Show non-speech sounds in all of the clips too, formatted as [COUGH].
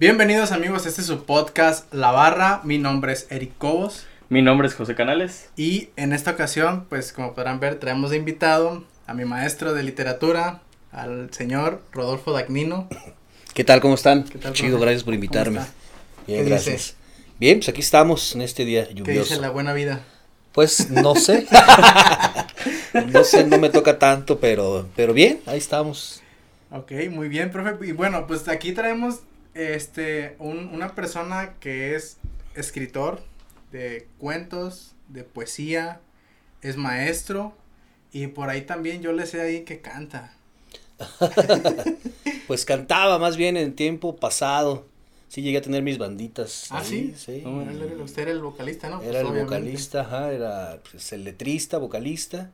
Bienvenidos amigos, este es su podcast La Barra, mi nombre es Eric Cobos. Mi nombre es José Canales. Y en esta ocasión, pues como podrán ver, traemos de invitado a mi maestro de literatura, al señor Rodolfo Dagnino. ¿Qué tal? ¿Cómo están? ¿Qué tal, Chido, gracias por ¿Cómo invitarme. Bien, ¿Qué gracias. Bien, pues aquí estamos en este día ¿Qué lluvioso. dice la buena vida? Pues no sé. [LAUGHS] no sé, no me toca tanto, pero, pero bien, ahí estamos. Ok, muy bien, profe. Y bueno, pues aquí traemos este un- una persona que es escritor de cuentos, de poesía, es maestro y por ahí también yo le sé ahí que canta. [LAUGHS] Pues cantaba más bien en tiempo pasado. Sí, llegué a tener mis banditas. Ah, ahí, sí. sí. Era- Usted era el vocalista, ¿no? Pues, Era el obviamente. vocalista, ajá, era pues, el letrista, vocalista.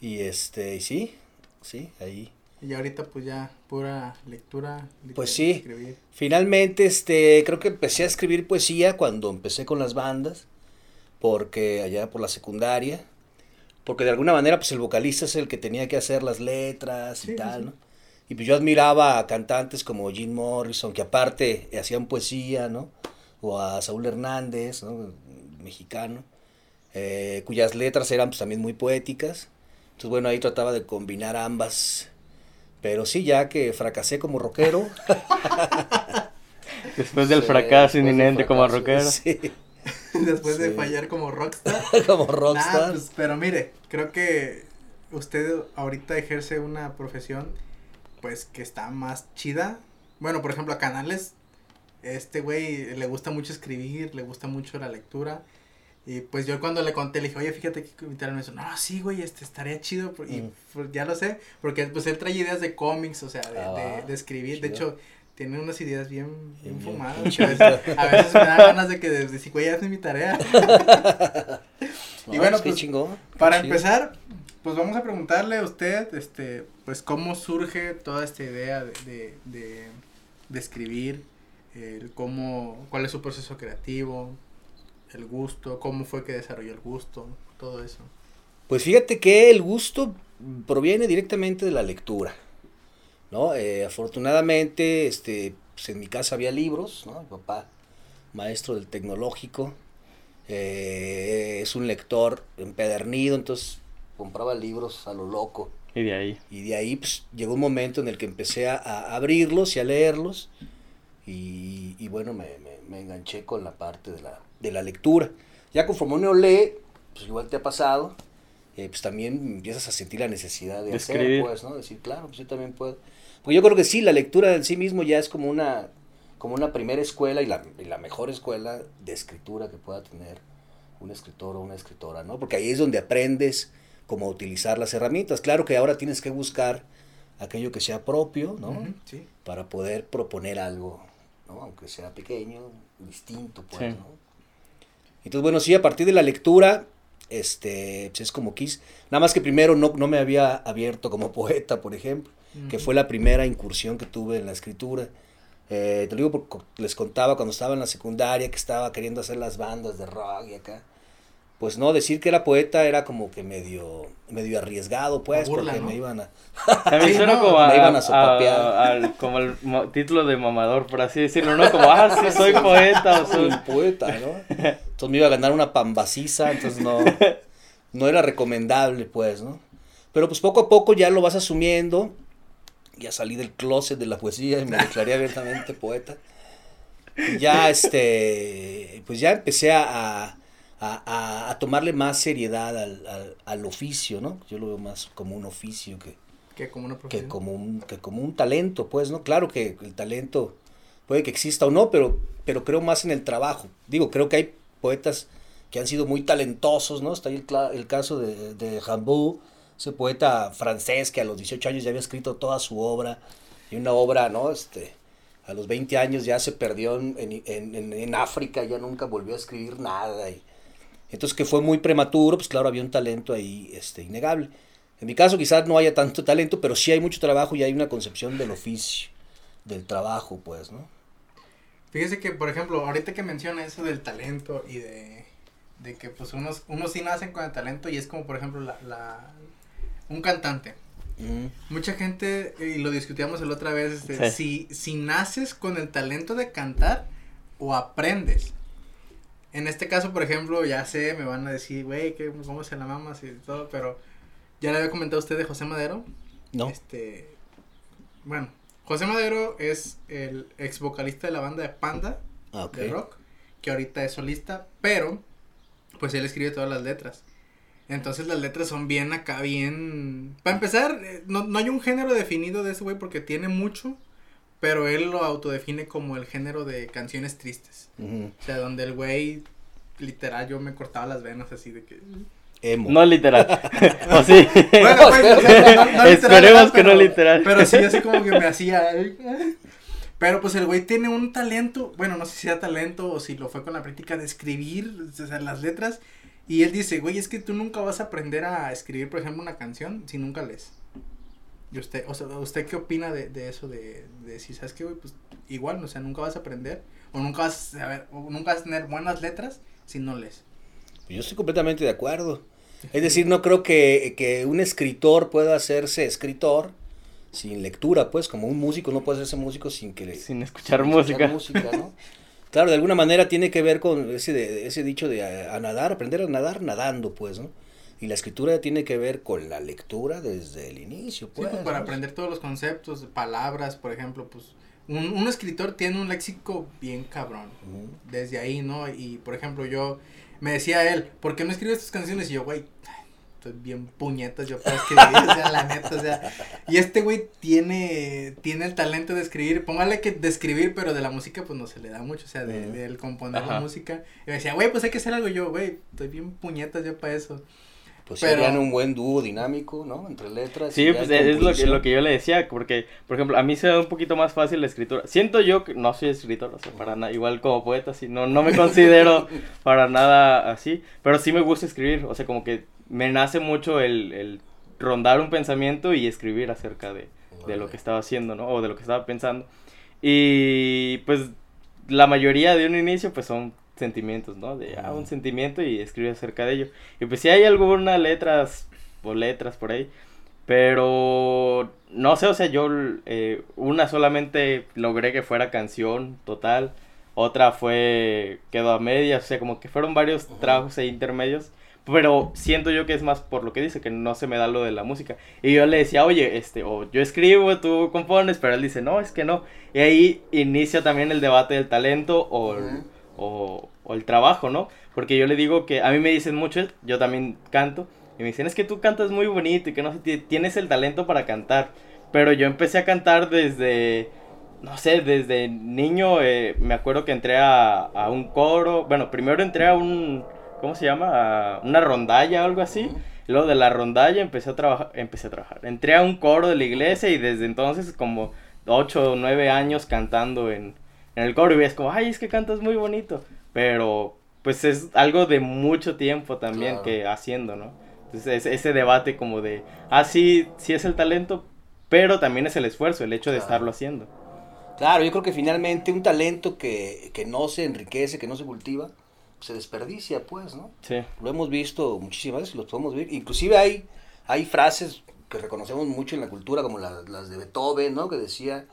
Y este, y sí, sí, ahí. Y ahorita pues ya pura lectura. Pues sí. escribir. Finalmente, este, creo que empecé a escribir poesía cuando empecé con las bandas, porque allá por la secundaria, porque de alguna manera, pues el vocalista es el que tenía que hacer las letras y sí, tal, sí. ¿no? Y pues yo admiraba a cantantes como Jim Morrison, que aparte hacían poesía, ¿no? O a Saúl Hernández, ¿no? Mexicano, eh, cuyas letras eran pues también muy poéticas. Entonces, bueno, ahí trataba de combinar ambas. Pero sí, ya que fracasé como rockero, [LAUGHS] Después del Sí, fracaso después del inminente como rockero. Sí, [LAUGHS] Después de fallar como rockstar. [LAUGHS] como Nah, rockstar. pues, pero mire, creo que usted ahorita ejerce una profesión pues que está más chida. Bueno, por ejemplo, a Canales, este güey le gusta mucho escribir, le gusta mucho la lectura. Y pues yo cuando le conté, le dije, oye, fíjate que invitaron eso. No, sí, güey, este estaría chido. Y Mm. pues, ya lo sé, porque pues él trae ideas de cómics, o sea, de, Ah, de- de escribir. De hecho, tiene unas ideas bien, bien Bien, fumadas. bien que a, veces, a veces me da ganas de que de decir, güey, hazme mi tarea. No, [LAUGHS] y bueno, pues, pues, chingón, Para chido. empezar, pues vamos a preguntarle a usted, este, pues cómo surge toda esta idea de, de, de, de escribir, el cómo, cuál es su proceso creativo, el gusto, cómo fue que desarrolló el gusto, todo eso. Pues fíjate que el gusto proviene directamente de la lectura, ¿no? Eh, afortunadamente, este, pues en mi casa había libros, ¿no? Mi papá, maestro del tecnológico, eh, es un lector empedernido, entonces compraba libros a lo loco. Y de ahí. Y de ahí pues, llegó un momento en el que empecé a, a abrirlos y a leerlos. Y, y bueno, me, me- me enganché con la parte de la, de la lectura. Ya conforme uno lee, pues igual te ha pasado, eh, pues también empiezas a sentir la necesidad de, De hacer, escribir. pues, ¿no? Decir, claro, pues yo también puedo. Pues yo creo que sí, la lectura en sí mismo ya es como una, como una primera escuela y la, y la mejor escuela de escritura que pueda tener un escritor o una escritora, ¿no? Porque ahí es donde aprendes cómo utilizar las herramientas. Claro que ahora tienes que buscar aquello que sea propio, ¿no? Sí. Para poder proponer algo, ¿no? Aunque sea pequeño, distinto, pues, Sí. ¿no? Entonces, bueno, sí, a partir de la lectura, este, pues es como quis. Nada más que primero no, no me había abierto como [LAUGHS] poeta, por ejemplo, que fue la primera incursión que tuve en la escritura. Eh, te lo digo porque les contaba cuando estaba en la secundaria que estaba queriendo hacer las bandas de rock y acá. Pues no, decir que era poeta era como que medio, medio arriesgado, pues, burla, porque ¿no? me iban a... A mí [LAUGHS] Sí, suena no, como a, me iban a a- sopapear. al- como el mo- título de mamador, por así decirlo, ¿no? Como, ah, sí, soy [LAUGHS] poeta o soy... Soy poeta, ¿no? Entonces me iba a ganar una pambaciza, entonces no, [LAUGHS] no era recomendable, pues, ¿no? Pero pues poco a poco ya lo vas asumiendo. Ya salí del closet de la poesía y me declaré abiertamente poeta. Y ya, este, pues ya empecé a, a, a- a tomarle más seriedad al, al, al oficio, ¿no? Yo lo veo más como un oficio que, Que como una que como un que como un talento pues no claro que el talento puede que exista o no pero pero creo más en el trabajo. Digo creo que hay poetas que han sido muy talentosos no está ahí el, caso de, de ese poeta francés que a los 18 años ya había escrito toda su obra y una obra no este a los 20 años ya se perdió en, en, en, en África ya nunca volvió a escribir nada y entonces que fue muy prematuro pues claro había un talento ahí este innegable en mi caso quizás no haya tanto talento, pero sí hay mucho trabajo y hay una concepción del oficio, del trabajo, pues, ¿no? Fíjese que, por ejemplo, ahorita que menciona eso del talento y de, de que pues unos, unos sí nacen con el talento y es como, por ejemplo, la, la un cantante. Ujú. Mucha gente, y lo discutíamos la otra vez, este, Sí. si, si naces con el talento de cantar o aprendes. En este caso, por ejemplo, ya sé, me van a decir, güey, que ¿cómo se la mamas y todo? Pero ya le había comentado a usted de José Madero. No. Este, bueno, José Madero es el ex vocalista de la banda de Panda, Ah, de rock, que ahorita es solista, pero pues él escribe todas las letras. Entonces las letras son bien acá, bien... Para empezar, eh, no, no hay un género definido de ese güey porque tiene mucho, pero él lo autodefine como el género de canciones tristes. O sea, donde el güey, literal, yo me cortaba las venas así de que... Emo. No literal. [LAUGHS] [LAUGHS] o sí. Bueno, pues, [LAUGHS] o sea, no- no literal, Esperemos que no literal. Pero sí, así como que me hacía. Pero pues el güey tiene un talento, bueno, no sé si sea talento o si lo fue con la práctica de escribir, o sea, las letras. Y él dice, güey, es que tú nunca vas a aprender a escribir, por ejemplo, una canción si nunca lees. Y usted, o sea, ¿usted qué opina de, de eso? De, de si sabes que, güey, pues igual, o sea, nunca vas a aprender, o nunca vas a saber, o nunca vas a tener buenas letras si no lees. Yo estoy completamente de acuerdo. [LAUGHS] Es decir, no creo que, que un escritor pueda hacerse escritor sin lectura, pues, como un músico no puede hacerse músico sin que le... Sin escuchar sin música. música, ¿no? Claro, de alguna manera tiene que ver con ese, de- ese dicho de a, a nadar, aprender a nadar nadando, pues, ¿no? Y la escritura tiene que ver con la lectura desde el inicio, Sí, pues. pues para aprender todos los conceptos, palabras, por ejemplo, pues un, un escritor tiene un léxico bien cabrón, Ujú. desde ahí, ¿no? Y por ejemplo, yo me decía él, ¿por qué no escribes tus canciones? Y yo, güey, estoy bien puñetas yo para escribir, o sea, la neta, o sea, y este güey tiene, tiene el talento de escribir, póngale que de escribir, pero de la música pues no se le da mucho, o sea, de, Ujú. del componer la Ajá. música, y me decía, güey, pues hay que hacer algo, yo, güey, estoy bien puñetas yo para eso. Pues Pero- serían un buen dúo dinámico, ¿no? Entre letras. Sí, y pues es lo que, lo que yo le decía, porque, por ejemplo, a mí se me da un poquito más fácil la escritura. Siento yo que no soy escritor, o sea, para nada, igual como poeta, sí, no, no me considero [LAUGHS] para nada así, pero sí me gusta escribir, o sea, como que me nace mucho el, el rondar un pensamiento y escribir acerca de, de lo que estaba haciendo, ¿no? O de lo que estaba pensando. Y pues la mayoría de un inicio pues son sentimientos, ¿no? De ah, un sentimiento y escribe acerca de ello. Y pues sí hay algunas letras o letras por ahí, pero no sé, o sea, yo eh, una solamente logré que fuera canción total, otra fue quedó a medias, o sea, como que fueron varios trabajos e intermedios. Pero siento yo que es más por lo que dice, que no se me da lo de la música. Y yo le decía, oye, este, o yo escribo, tú compones, pero él dice, no, es que no. Y ahí inicia también el debate del talento o. o, o el trabajo, ¿no? Porque yo le digo que a mí me dicen mucho, yo también canto, y me dicen, es que tú cantas muy bonito y que no tienes el talento para cantar. Pero yo empecé a cantar desde, no sé, desde niño, eh, me acuerdo que entré a, a un coro, bueno, primero entré a un, ¿cómo se llama? A una rondalla o algo así. Y Luego de la rondalla empecé a trabajar, empecé a trabajar. Entré a un coro de la iglesia y desde entonces como 8 o 9 años cantando en, en el coro y ves como, ay, es que cantas muy bonito. Pero pues es algo de mucho tiempo también Claro. que haciendo, ¿no? Entonces es- ese debate como de, ah, sí, sí es el talento, pero también es el esfuerzo, el hecho de Claro. estarlo haciendo. Claro, yo creo que finalmente un talento que, que no se enriquece, que no se cultiva, se desperdicia, pues, ¿no? Sí, Lo hemos visto muchísimas veces, lo podemos ver. Inclusive hay, hay frases que reconocemos mucho en la cultura, como la- las de Beethoven, ¿no? Que decía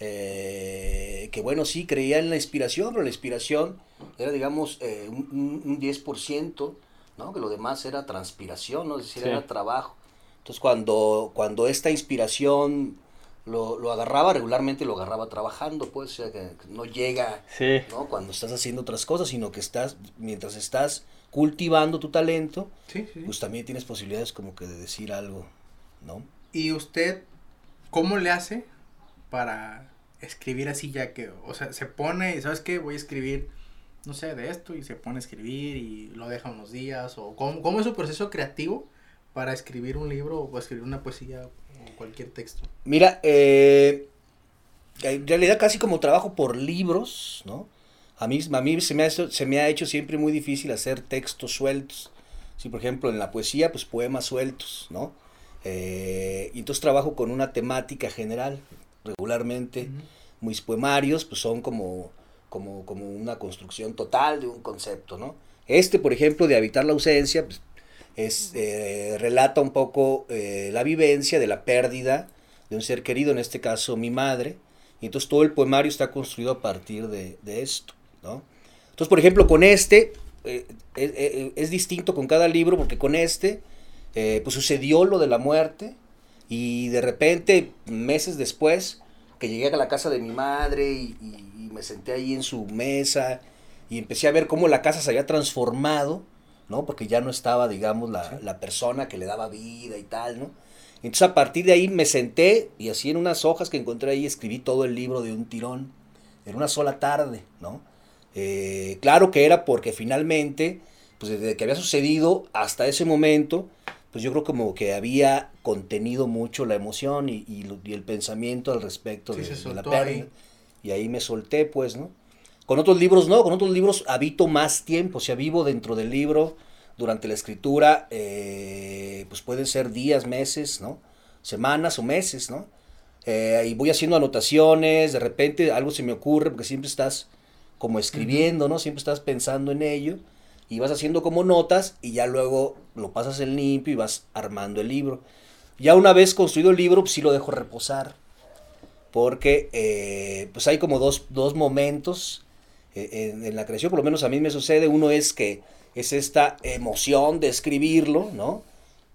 eh, que, bueno, sí, creía en la inspiración, pero la inspiración era, digamos, eh, un, un- un 10%, ¿no? Que lo demás era transpiración, ¿no? Es decir, Sí. era trabajo. Entonces, cuando, cuando esta inspiración lo, lo agarraba, regularmente lo agarraba trabajando, pues, o sea, que que no llega sí, ¿no? Cuando estás haciendo otras cosas, sino que estás, mientras estás cultivando tu talento, Sí, sí. pues también tienes posibilidades como que de decir algo, ¿no? ¿Y usted cómo le hace para escribir así ya que, o sea, se pone sabes qué, voy a escribir, no sé, de esto y se pone a escribir y lo deja unos días o cómo, cómo es su proceso creativo para escribir un libro o escribir una poesía o cualquier texto? Mira, eh, en realidad casi como trabajo por libros, ¿no? A mí, a mí se, me ha, hecho- se me ha hecho siempre muy difícil hacer textos sueltos. Sí, por ejemplo, en la poesía, pues poemas sueltos, ¿no? Eh, y entonces trabajo con una temática general, regularmente. mis poemarios pues son como, como, como una construcción total de un concepto, ¿no? Este, por ejemplo, de habitar la ausencia, pues, es, eh, relata un poco eh, la vivencia de la pérdida de un ser querido, en este caso mi madre, y entonces todo el poemario está construido a partir de, de esto, ¿no? Entonces, por ejemplo, con este, eh, eh, eh, es distinto con cada libro, porque con este, pues sucedió lo de la muerte, y de repente, meses después, que llegué a la casa de mi madre y, y, y me senté ahí en su mesa, y empecé a ver cómo la casa se había transformado, ¿no? Porque ya no estaba, digamos, la, sí. la persona que le daba vida y tal, ¿no? Entonces a partir de ahí me senté y así en unas hojas que encontré ahí escribí todo el libro de un tirón, en una sola tarde, ¿no? Eh, claro que era porque finalmente, pues desde que había sucedido hasta ese momento, pues yo creo como que había contenido mucho la emoción y, y, y el pensamiento al respecto sí, de, de, la pérdida. Ahí. Y ahí me solté, pues, ¿no? Con otros libros no, con otros libros habito más tiempo, o sea, vivo dentro del libro durante la escritura, eh, pues pueden ser días, meses, ¿no? Semanas o meses, ¿no? Eh, y voy haciendo anotaciones, de repente algo se me ocurre, porque siempre estás como escribiendo. ¿no? Siempre estás pensando en ello, y vas haciendo como notas, y ya luego lo pasas en limpio y vas armando el libro. Ya una vez construido el libro, pues sí lo dejo reposar, porque eh, pues hay como dos, dos momentos eh, en, en la creación, por lo menos a mí me sucede, uno es que es esta emoción de escribirlo, ¿no?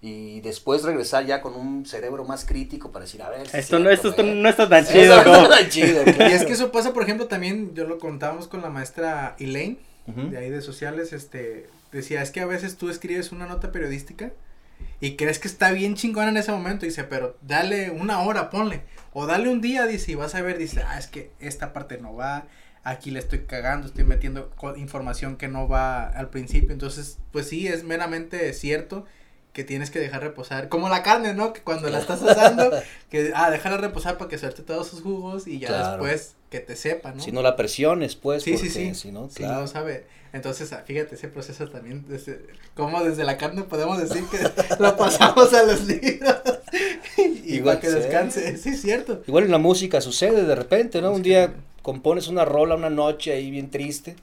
Y después regresar ya con un cerebro más crítico para decir, a ver. Si esto, no, esto, esto no está tan chido. No está tan chido [LAUGHS] claro. Y es que eso pasa, por ejemplo, también, yo lo contábamos con la maestra Elaine, uh -huh. de ahí de sociales, este, decía, es que a veces tú escribes una nota periodística y crees que está bien chingona en ese momento, dice, pero dale una hora, ponle, o dale un día, dice, y vas a ver, dice, ah, es que esta parte no va, aquí le estoy cagando, estoy metiendo información que no va al principio, entonces, pues sí, es meramente cierto que tienes que dejar reposar, como la carne, ¿no? Que cuando la estás asando, [LAUGHS] que, ah, déjala reposar para que suelte todos sus jugos y ya claro. después que te sepa, ¿no? Si no la presiones, pues, sí, porque, sí, sí, si no, claro. Si no sabe, entonces, ah, fíjate, ese proceso también, desde, como desde la carne podemos decir que [LAUGHS] lo pasamos a los libros, [LAUGHS] igual que descanse, sí, es cierto. Igual en la música sucede de repente, ¿no? Un día compones una rola una noche ahí bien triste,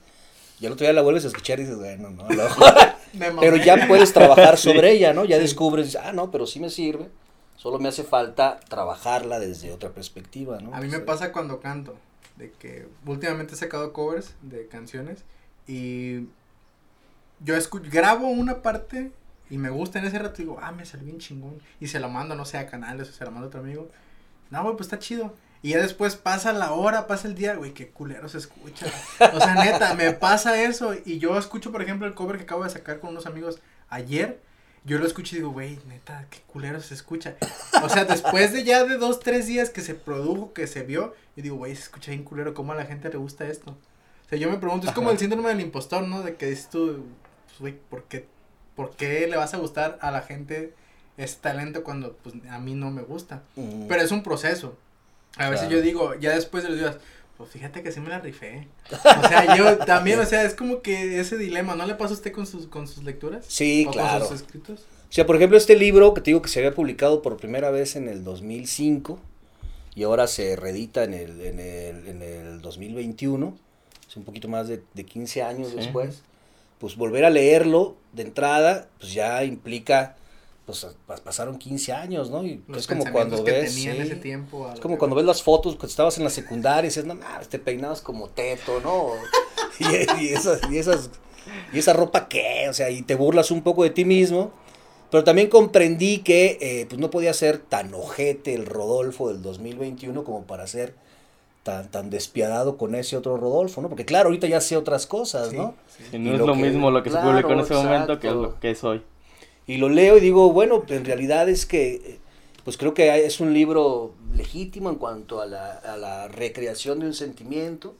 y al otro día la vuelves a escuchar y dices, bueno, no, [LAUGHS] pero ya puedes trabajar sobre sí, ella, ¿no? Ya sí. descubres, ah, no, pero sí me sirve, solo me hace falta trabajarla desde otra perspectiva, ¿no? A mí me pasa cuando canto, de que últimamente he sacado covers de canciones y yo grabo una parte y me gusta en ese rato digo, ah, me salió bien chingón, y se la mando, no sé, a canales o se la mando a otro amigo, no, güey, pues está chido. Y ya después pasa la hora, pasa el día, güey, qué culero se escucha. O sea, neta, me pasa eso. Y yo escucho, por ejemplo, el cover que acabo de sacar con unos amigos ayer. Yo lo escucho y digo, güey, neta, qué culero se escucha. O sea, después de ya de dos, tres días que se produjo, que se vio, yo digo, güey, se escucha bien culero, ¿cómo a la gente le gusta esto? O sea, yo me pregunto, es como Ajá. el síndrome del impostor, ¿no? De que dices tú, pues, güey, ¿por qué, ¿por qué le vas a gustar a la gente ese talento cuando, pues, a mí no me gusta? Mm. Pero es un proceso. A veces yo digo, ya después de los días, pues fíjate que sí me la rifé. O sea, yo [LAUGHS] también, o sea, es como que ese dilema, ¿no le pasa a usted con sus, con sus lecturas? Sí, ¿O claro. Con sus escritos? O sea, por ejemplo, este libro que te digo que se había publicado por primera vez en el 2005 y ahora se reedita en el, en el, en el 2021, es un poquito más de, de 15 años sí. después, pues volver a leerlo de entrada, pues ya implica pues pasaron 15 años, ¿no? Y Los es como cuando ves. Sí, ese tiempo es como cuando ves las fotos que estabas en la secundaria y dices, no, mames, te peinabas como teto, ¿no? [LAUGHS] y, y, esas, y esas, y esa ropa qué, o sea, y te burlas un poco de ti mismo. Pero también comprendí que eh, pues no podía ser tan ojete el Rodolfo del 2021 como para ser tan, tan despiadado con ese otro Rodolfo, ¿no? Porque claro, ahorita ya sé otras cosas, sí, ¿no? Sí. Y no y es lo, que, mismo lo que claro, se publicó en ese exacto. momento que lo que es hoy y lo leo y digo, bueno, en realidad es que, pues creo que es un libro legítimo en cuanto a la, a la recreación de un sentimiento,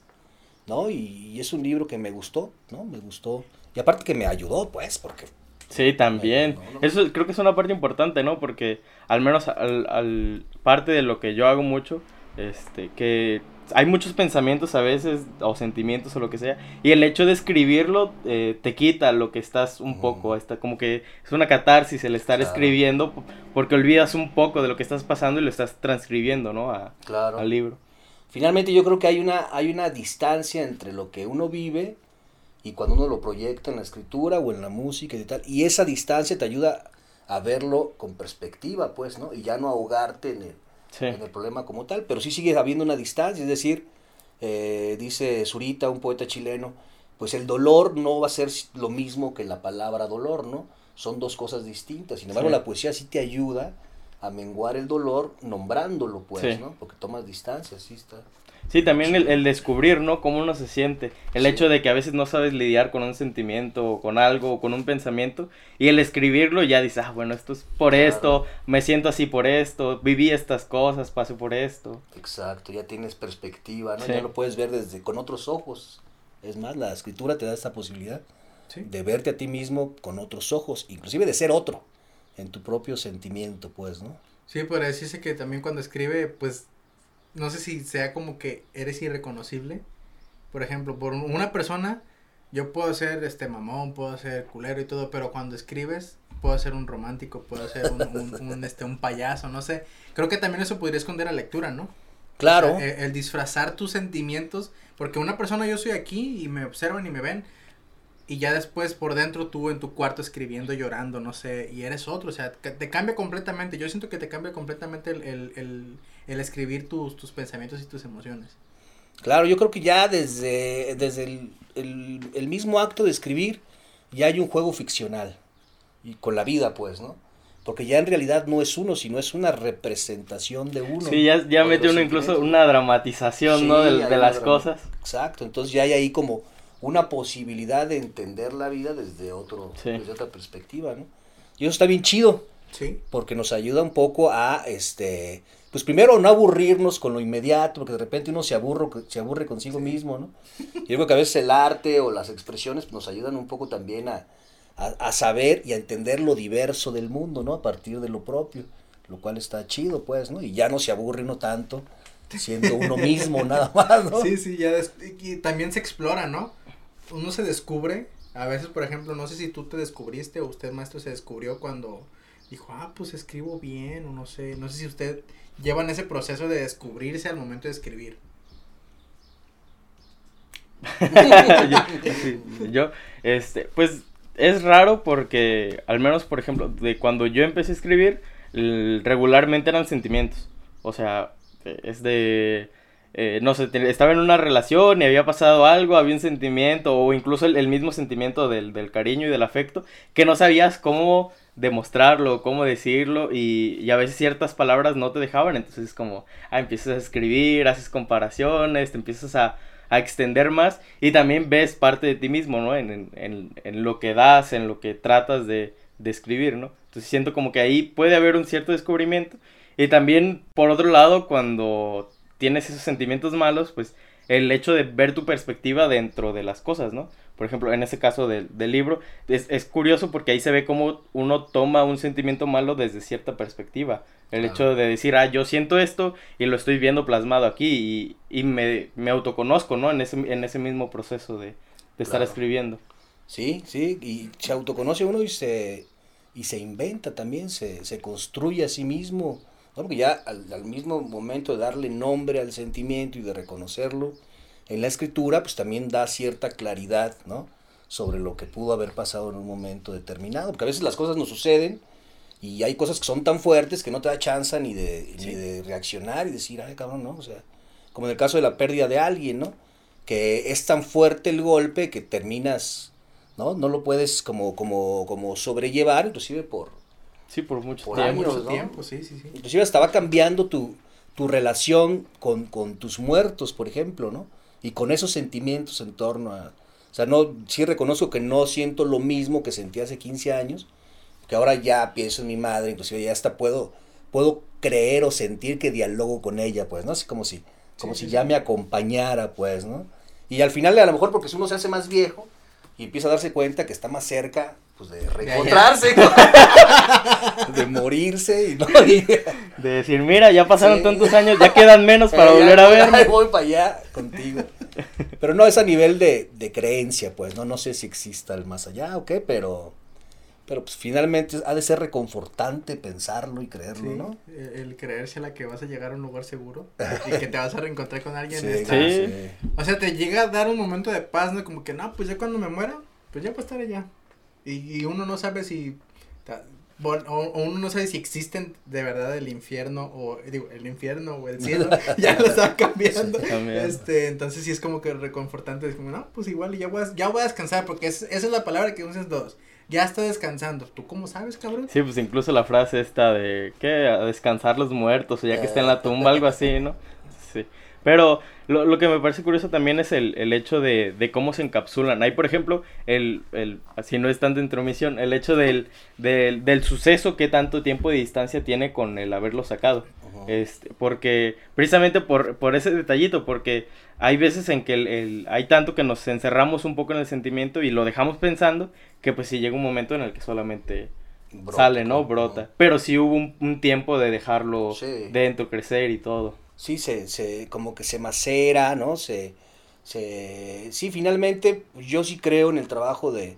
¿no? Y, y, es un libro que me gustó, ¿no? Me gustó. Y aparte que me ayudó, pues, porque... Sí, también. No, no, Eso creo que es una parte importante, ¿no? Porque al menos al, al parte de lo que yo hago mucho, este, que hay muchos pensamientos a veces, o sentimientos o lo que sea, y el hecho de escribirlo eh, te quita lo que estás un mm. poco, está como que es una catarsis el estar claro. escribiendo, porque olvidas un poco de lo que estás pasando y lo estás transcribiendo, ¿no? A, claro. Al libro. Finalmente yo creo que hay una, hay una distancia entre lo que uno vive y cuando uno lo proyecta en la escritura o en la música y tal, y esa distancia te ayuda a verlo con perspectiva, pues, ¿no? Y ya no ahogarte en el, Sí. en el problema como tal, pero sí sigue habiendo una distancia, es decir, eh, dice Zurita, un poeta chileno, pues el dolor no va a ser lo mismo que la palabra dolor, ¿no? Son dos cosas distintas, sin embargo Sí. la poesía sí te ayuda a menguar el dolor nombrándolo, pues, Sí. ¿no? Porque tomas distancia, sí está. Sí, también el, el descubrir, ¿no? Cómo uno se siente. El Sí. hecho de que a veces no sabes lidiar con un sentimiento o con algo o con un pensamiento. Y el escribirlo ya dices, ah, bueno, esto es por Claro. esto, me siento así por esto, viví estas cosas, pasé por esto. Exacto, ya tienes perspectiva, ¿no? Sí. Ya lo puedes ver desde con otros ojos. Es más, la escritura te da esta posibilidad Sí. de verte a ti mismo con otros ojos, inclusive de ser otro en tu propio sentimiento, pues, ¿no? Sí, por decirse que también cuando escribe, pues, no sé si sea como que eres irreconocible. Por ejemplo, por un- una persona, yo puedo ser este mamón, puedo ser culero y todo, pero cuando escribes, puedo ser un romántico, puedo ser un, un, un, [LAUGHS] este, un payaso, no sé. Creo que también eso podría esconder a lectura, ¿no? Claro, el, el disfrazar tus sentimientos, porque una persona yo soy aquí y me observan y me ven, y ya después por dentro tú en tu cuarto escribiendo, llorando, no sé, y eres otro, o sea, te cambia completamente, yo siento que te cambia completamente el, el, el, el escribir tus, tus pensamientos y tus emociones. claro, yo creo que ya desde, desde el, el- el mismo acto de escribir ya hay un juego ficcional, y con la vida, pues, ¿no? Porque ya en realidad no es uno, sino es una representación de uno. Sí, ya, ya mete uno incluso una dramatización, ¿no? De, las drama- cosas. Exacto, entonces ya hay ahí como una posibilidad de entender la vida desde otro, Sí. desde otra perspectiva, ¿no? Y eso está bien chido, Sí. porque nos ayuda un poco a, este, pues primero no aburrirnos con lo inmediato, porque de repente uno se aburre, se aburre consigo mismo, ¿no? Y yo creo que a veces el arte o las expresiones nos ayudan un poco también a, a, a saber y a entender lo diverso del mundo, ¿no? A partir de lo propio, lo cual está chido, pues, ¿no? Y ya no se aburre uno tanto siendo uno mismo [LAUGHS] nada más, ¿no? Sí, sí, ya des- y también se explora, ¿no? Uno se descubre, a veces, por ejemplo, no sé si tú te descubriste o usted, maestro, se descubrió cuando dijo, ah, pues escribo bien, o no sé, no sé si usted lleva en ese proceso de descubrirse al momento de escribir. [LAUGHS] yo, sí, yo, este, pues es raro porque, al menos por ejemplo, de cuando yo empecé a escribir, regularmente eran sentimientos. O sea, eh, es de, eh, no sé, estaba en una relación y había pasado algo, había un sentimiento o incluso el, mismo sentimiento del, del cariño y del afecto que no sabías cómo demostrarlo, cómo decirlo y, y a veces ciertas palabras no te dejaban, entonces es como, ah, empiezas a escribir, haces comparaciones, te empiezas a, a extender más y también ves parte de ti mismo, ¿no? En, en, en- en lo que das, en lo que tratas de, de escribir, ¿no? Entonces siento como que ahí puede haber un cierto descubrimiento y también por otro lado cuando tienes esos sentimientos malos, pues el hecho de ver tu perspectiva dentro de las cosas, ¿no? Por ejemplo, en ese caso del, del libro, es, es curioso porque ahí se ve cómo uno toma un sentimiento malo desde cierta perspectiva. El hecho de decir, ah, yo siento esto y lo estoy viendo plasmado aquí y, y me, me autoconozco, ¿no? En ese, en ese mismo proceso de, de estar escribiendo. Sí, sí, y se autoconoce uno y se, y se inventa también, se, se construye a sí mismo, ¿no? porque ya al, al mismo momento de darle nombre al sentimiento y de reconocerlo en la escritura, pues también da cierta claridad, ¿no? Sobre lo que pudo haber pasado en un momento determinado, porque a veces las cosas nos suceden y hay cosas que son tan fuertes que no te da chance ni de, ni de reaccionar y decir, ay, cabrón, ¿no? O sea, como en el caso de la pérdida de alguien, ¿no? Que es tan fuerte el golpe que terminas ¿no? No lo puedes como, como, como sobrellevar, inclusive por, Sí, por mucho Por tiempo. años. Mucho ¿no? tiempo, sí, sí, sí. inclusive hasta va cambiando tu, tu relación con, con tus muertos, por ejemplo, ¿no? Y con esos sentimientos en torno a, o sea, no, sí reconozco que no siento lo mismo que sentí hace 15 años, que ahora ya pienso en mi madre, inclusive ya hasta puedo, puedo creer o sentir que dialogo con ella, pues, ¿no? Así como si, como Sí, si sí, ya sí. me acompañara, pues, ¿no? Y al final, a lo mejor porque si uno se hace más viejo y empieza a darse cuenta que está más cerca, pues, de reencontrarse, [LAUGHS] de morirse y no... [LAUGHS] y- De decir, mira, ya pasaron Sí. tantos años, ya quedan menos [LAUGHS] para volver a ahí voy para allá contigo. Pero no es a nivel de, de creencia, pues, ¿no? No sé si exista el más allá o qué, pero, Pero pues finalmente ha de ser reconfortante pensarlo y creerlo, Sí, ¿no? el, el creérsela que vas a llegar a un lugar seguro y que te vas a reencontrar con alguien. Sí. O sea, te llega a dar un momento de paz, ¿no? Como que, no, pues ya cuando me muera, pues ya pues estar allá. Y, y uno no sabe si, bueno, o, o uno no sabe si existen de verdad el infierno o, digo, el infierno o el cielo, [LAUGHS] [LAUGHS] ya lo estaba cambiando. Este, entonces sí es como que reconfortante, es como, no, pues igual ya voy a, ya voy a descansar, porque es, esa es la palabra que usas dos, ya está descansando, ¿tú cómo sabes, cabrón? Sí, pues incluso la frase esta de que a descansar los muertos o ya que esté en la tumba, algo así, ¿no? Sí. Pero lo, lo que me parece curioso también es el, el hecho de, de cómo se encapsulan. Hay, por ejemplo, el, el así no es tanto intromisión, el hecho del, del, del suceso que tanto tiempo de distancia tiene con el haberlo sacado. Ujú. Este, porque, precisamente por, por ese detallito, porque hay veces en que el, hay tanto que nos encerramos un poco en el sentimiento y lo dejamos pensando, que pues si llega un momento en el que solamente Brota, sale, ¿no? Brota. Pero sí hubo un, un tiempo de dejarlo Sí. dentro, crecer y todo. Sí, se, se, como que se macera, ¿no? Se, se, sí, finalmente, pues, yo sí creo en el trabajo de,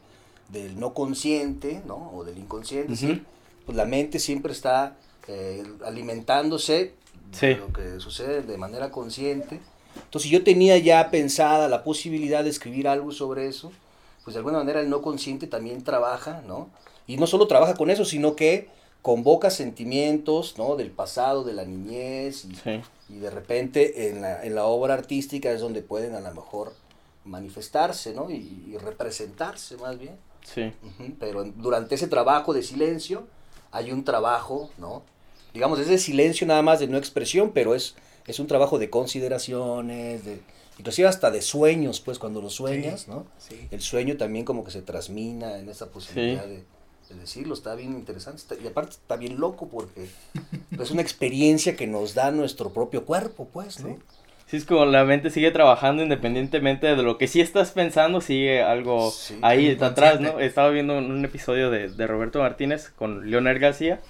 del no consciente, ¿no? O del inconsciente, sí. Ujú. Pues la mente siempre está eh, alimentándose Sí. de lo que sucede de manera consciente. Entonces, yo tenía ya pensada la posibilidad de escribir algo sobre eso, pues de alguna manera el no consciente también trabaja, ¿no? Y no solo trabaja con eso, sino que convoca sentimientos, ¿no? Del pasado, de la niñez, y, Sí. Y de repente en la, en la obra artística es donde pueden a lo mejor manifestarse, ¿no? Y, y representarse más bien. Sí. Pero en- durante ese trabajo de silencio hay un trabajo, ¿no? Digamos, es de silencio nada más, de no expresión, pero es, es un trabajo de consideraciones, de, inclusive hasta de sueños, pues cuando lo sueñas, Sí. ¿no? Sí. El sueño también como que se transmina en esa posibilidad de, de decirlo, está bien interesante, está- y aparte está bien loco porque es una experiencia que nos da nuestro propio cuerpo, pues, ¿no? Sí. Sí, es como la mente sigue trabajando independientemente de lo que sí estás pensando, sigue algo Sí, ahí está atrás, ¿no? Estaba viendo un, episodio de, de Roberto Martínez con Leonel García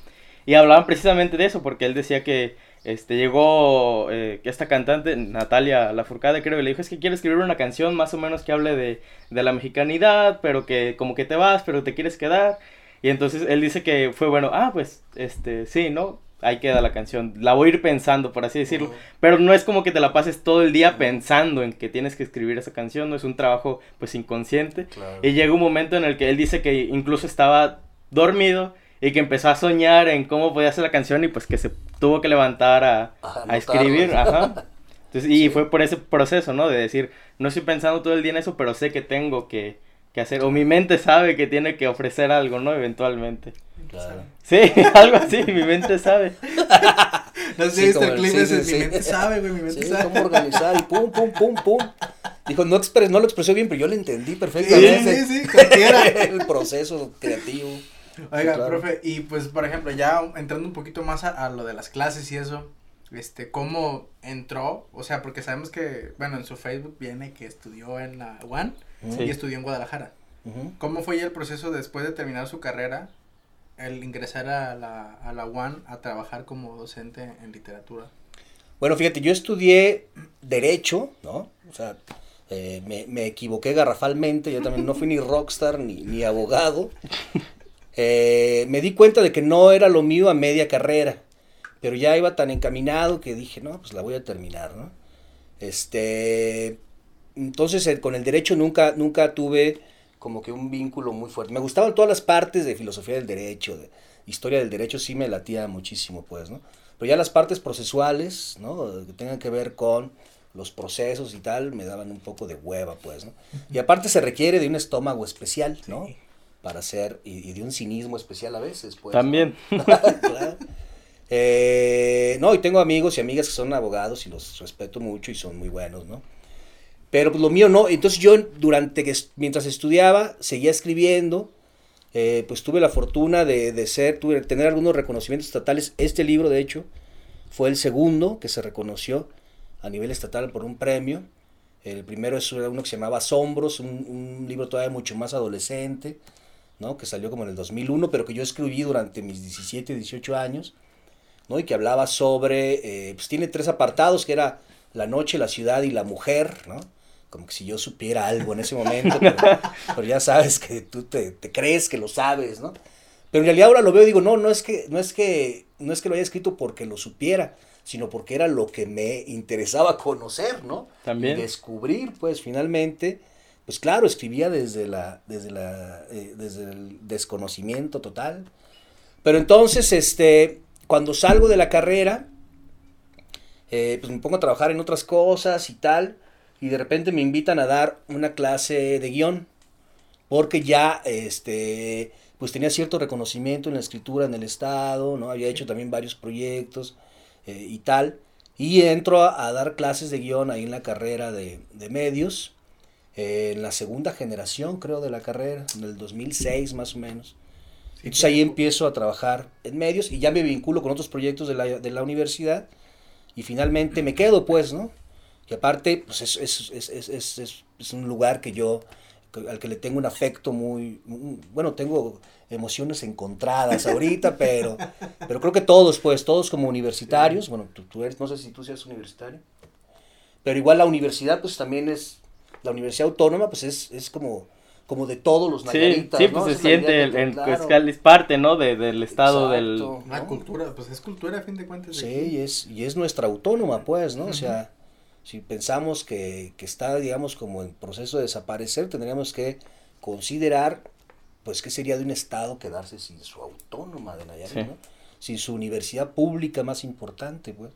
y hablaban precisamente de eso, porque él decía que este llegó eh, esta cantante, Natalia Lafourcade, creo, y le dijo, es que quiero escribir una canción más o menos que hable de, de la mexicanidad, pero que como que te vas, pero te quieres quedar. Y entonces él dice que fue bueno, ah, pues, este, sí, ¿no? Ahí queda la canción. La voy a ir pensando, por así decirlo. Pero no es como que te la pases todo el día pensando en que tienes que escribir esa canción, no es un trabajo pues inconsciente. Claro. Y llega un momento en el que él dice que incluso estaba dormido y que empezó a soñar en cómo podía hacer la canción y pues que se tuvo que levantar a, A a escribir, ajá. [LAUGHS] Entonces, y Sí. fue por ese proceso, ¿no? De decir, no estoy pensando todo el día en eso, pero sé que tengo que, que hacer, o mi mente sabe que tiene que ofrecer algo, ¿no? Eventualmente. Claro. Sí, [LAUGHS] algo así, mi mente sabe. [LAUGHS] No sé si Sí, como el clip sí, ese, sí, mi sí. mente sabe, güey, mi mente Sí, sabe. cómo organizar y pum, pum, pum, pum. Dijo, no, expres, no lo expresó bien, pero yo lo entendí Sí, perfectamente. sí, sí, cualquiera. [LAUGHS] El proceso creativo. Oiga, claro. profe, y pues, por ejemplo, ya entrando un poquito más a, a lo de las clases y eso, este, ¿cómo entró? O sea, porque sabemos que, bueno, en su Facebook viene que estudió en la UAN Sí. y estudió en Guadalajara. ¿Cómo fue ya el proceso después de terminar su carrera, el ingresar a la, a la UAN a trabajar como docente en literatura? Bueno, fíjate, yo estudié Derecho, ¿no? O sea, eh, me, me equivoqué garrafalmente, yo también no fui ni rockstar ni, ni abogado. [LAUGHS] Eh, me di cuenta de que no era lo mío a media carrera, pero ya iba tan encaminado que dije, no, pues la voy a terminar, ¿no? Este, entonces eh, con el derecho nunca, nunca tuve como que un vínculo muy fuerte. Me gustaban todas las partes de filosofía del derecho, de historia del derecho, sí me latía muchísimo, pues, ¿no? Pero ya las partes procesuales, ¿no? Que tengan que ver con los procesos y tal, me daban un poco de hueva, pues, ¿no? Y aparte se requiere de un estómago especial, ¿no? Sí. Para hacer, y, y de un cinismo especial a veces, pues. También. ¿no? [LAUGHS] Claro. Eh, no, y tengo amigos y amigas que son abogados y los respeto mucho y son muy buenos, ¿no? Pero pues, lo mío no. Entonces yo durante que mientras estudiaba seguía escribiendo. eh, pues tuve la fortuna de, de ser, tener algunos reconocimientos estatales. Este libro, de hecho, fue el segundo que se reconoció a nivel estatal por un premio. El primero es uno que se llamaba Asombros, un, un libro todavía mucho más adolescente, ¿no? que salió como en el 2001, pero que yo escribí durante mis 17, 18 años, ¿no? y que hablaba sobre, eh, pues tiene tres apartados, que era la noche, la ciudad y la mujer, ¿no? como que si yo supiera algo en ese momento, pero, [LAUGHS] pero ya sabes que tú te, te, crees que lo sabes, ¿no? Pero en realidad ahora lo veo y digo, no, no es que, no es que, no es que lo haya escrito porque lo supiera, sino porque era lo que me interesaba conocer, ¿no? También. Y descubrir, pues, finalmente, pues claro, escribía desde la, desde la, eh, desde el desconocimiento total. Pero entonces, este, cuando salgo de la carrera, eh, pues me pongo a trabajar en otras cosas y tal, y de repente me invitan a dar una clase de guion, porque ya, este, pues tenía cierto reconocimiento en la escritura en el Estado, ¿no? Había hecho también varios proyectos eh, y tal, y entro a, dar clases de guion ahí en la carrera de, de medios, eh, en la segunda generación creo de la carrera, en el 2006 más o menos. Entonces ahí empiezo a trabajar en medios y ya me vinculo con otros proyectos de la, de la universidad y finalmente me quedo pues, ¿no? Y aparte, pues es, es, es, es, es un lugar que yo, al que le tengo un afecto muy, muy, bueno, tengo emociones encontradas ahorita, [LAUGHS] pero, pero creo que todos, pues, todos como universitarios, bueno, tú, tú eres, no sé si tú seas universitario, pero igual la universidad, pues también es, la universidad autónoma, pues es, es como, como de todos los nayaritas, Sí, sí pues ¿no? se siente, el, en, claro. es parte, ¿no? De, del estado Exacto, del... La ¿no? cultura, pues es cultura a fin de cuentas. Sí, y es, y es nuestra autónoma, pues, ¿no? Uh -huh. O sea, si pensamos que, que, está, digamos, como en proceso de desaparecer, tendríamos que considerar, pues, qué sería de un estado quedarse sin su autónoma de Nayarit, sí. ¿no? Sin su universidad pública más importante, pues.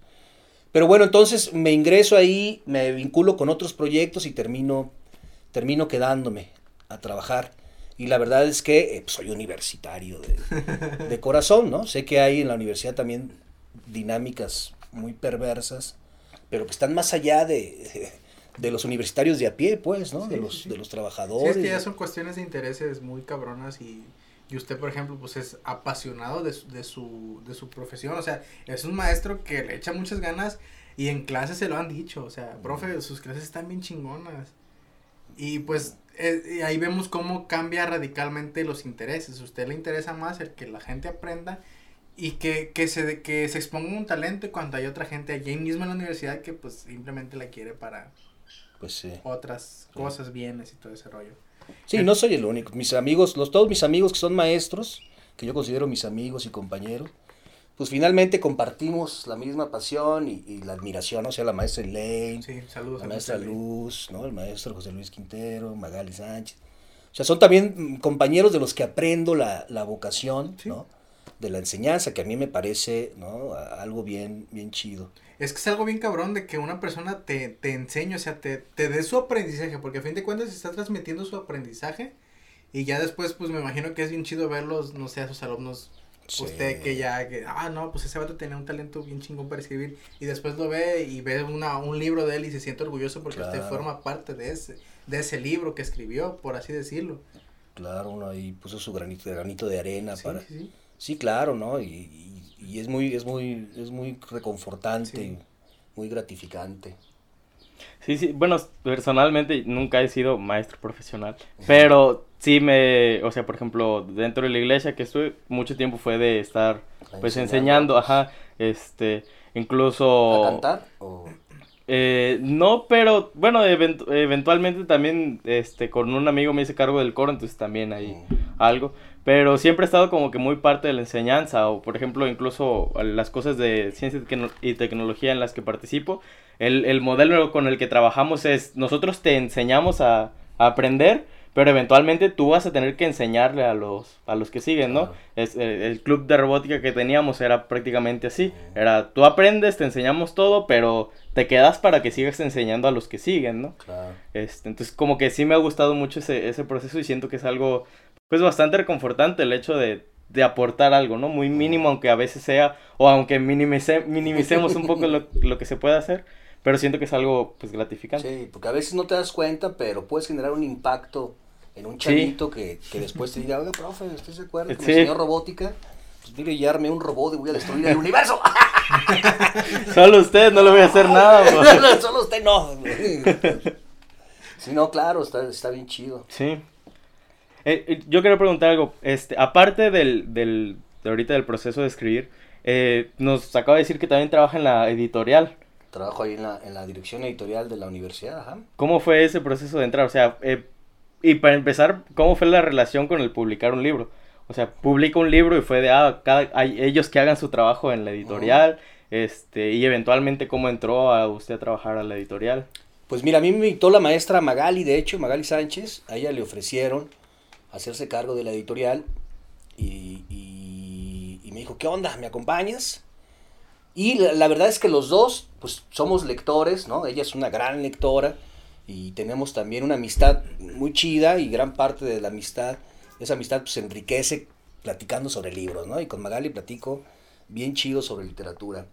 Pero bueno, entonces me ingreso ahí, me vinculo con otros proyectos y termino, termino quedándome a trabajar. Y la verdad es que eh, pues, soy universitario de, [LAUGHS] de, corazón, ¿no? Sé que hay en la universidad también dinámicas muy perversas, pero que están más allá de, [LAUGHS] de los universitarios de a pie, pues, ¿no? Sí, de, los, sí. de los trabajadores. Sí, es que ya son cuestiones de intereses muy cabronas y, y usted, por ejemplo, pues es apasionado de, de, su, de su profesión, o sea, es un maestro que le echa muchas ganas y en clases se lo han dicho, o sea, profe, sus clases están bien chingonas. Y pues eh, ahí vemos cómo cambia radicalmente los intereses. A usted le interesa más el que la gente aprenda y que, que, se, que se exponga un talento cuando hay otra gente allí mismo en la universidad que pues simplemente la quiere para pues sí. otras sí. cosas, bienes y todo ese rollo. Sí, no soy el único. Mis amigos, los, todos mis amigos que son maestros, que yo considero mis amigos y compañeros, pues finalmente compartimos la misma pasión y, y la admiración, o sea, la maestra Elaine, sí, saludos la maestra Luz, ¿no? el maestro José Luis Quintero, Magali Sánchez. O sea, son también compañeros de los que aprendo la, la vocación, sí. ¿no? De la enseñanza, que a mí me parece, ¿no? Algo bien, bien chido. Es que es algo bien cabrón de que una persona te, te enseñe, o sea, te, te dé su aprendizaje, porque a fin de cuentas está transmitiendo su aprendizaje y ya después, pues me imagino que es bien chido verlos, no sé, a sus alumnos Sí. Usted que ya, que, ah, no, pues ese vato tenía un talento bien chingón para escribir. Y después lo ve y ve una, un libro de él y se siente orgulloso porque claro. usted forma parte de ese, de ese libro que escribió, por así decirlo. Claro, uno ahí puso su granito, granito de arena sí, para... Sí, sí, claro, ¿no? Y, y, y, es muy, es muy, es muy reconfortante, muy gratificante. Sí, sí, bueno, personalmente nunca he sido maestro profesional, pero sí me, o sea, por ejemplo, dentro de la iglesia que estuve, mucho tiempo fue de estar, pues, enseñando, ajá, este, incluso... ¿A cantar? O... Eh, no, pero, bueno, event eventualmente también, este, con un amigo me hice cargo del coro, entonces también hay mm. algo, pero siempre he estado como que muy parte de la enseñanza, o por ejemplo, incluso las cosas de ciencia y tecnología en las que participo, el, el modelo con el que trabajamos es, nosotros te enseñamos a, a aprender, pero eventualmente tú vas a tener que enseñarle a los, a los que siguen, ¿no? Es, eh, el club de robótica que teníamos era prácticamente así, era tú aprendes, te enseñamos todo, pero te quedas para que sigas enseñando a los que siguen, ¿no? Claro. Este, entonces como que sí me ha gustado mucho ese, ese proceso y siento que es algo pues bastante reconfortante el hecho de, de aportar algo, ¿no? Muy mínimo aunque a veces sea, o aunque minimice, minimicemos un poco lo, [LAUGHS] lo que se puede hacer, pero siento que es algo pues gratificante. Sí, porque a veces no te das cuenta, pero puedes generar un impacto en un chavito sí. que, que después te diga, oiga, profe, ¿usted se acuerda que sí. me enseñó robótica? Pues mire, ya armé un robot y voy a destruir el universo. [LAUGHS] Solo usted, no le voy a hacer nada. [LAUGHS] no, solo usted no. sí, no, claro, está, está bien chido. Sí. Eh, yo quiero preguntar algo, este, aparte del, del, de ahorita del proceso de escribir, eh, nos acaba de decir que también trabaja en la editorial. Trabajo ahí en la, en la dirección editorial de la universidad, ajá. ¿Cómo fue ese proceso de entrar? O sea, eh, y para empezar, ¿cómo fue la relación con el publicar un libro? O sea, publica un libro y fue de, ah, cada, hay ellos que hagan su trabajo en la editorial, este, y eventualmente cómo entró a usted a trabajar a la editorial. Pues mira, a mí me invitó la maestra Magali, de hecho, Magali Sánchez, a ella le ofrecieron hacerse cargo de la editorial y, me dijo, ¿qué onda? ¿Me acompañas? Y la, verdad es que los dos, pues somos lectores, ¿no? Ella es una gran lectora y tenemos también una amistad muy chida y gran parte de la amistad, esa amistad pues enriquece platicando sobre libros, ¿no? Y con Magali platico bien chido sobre literatura.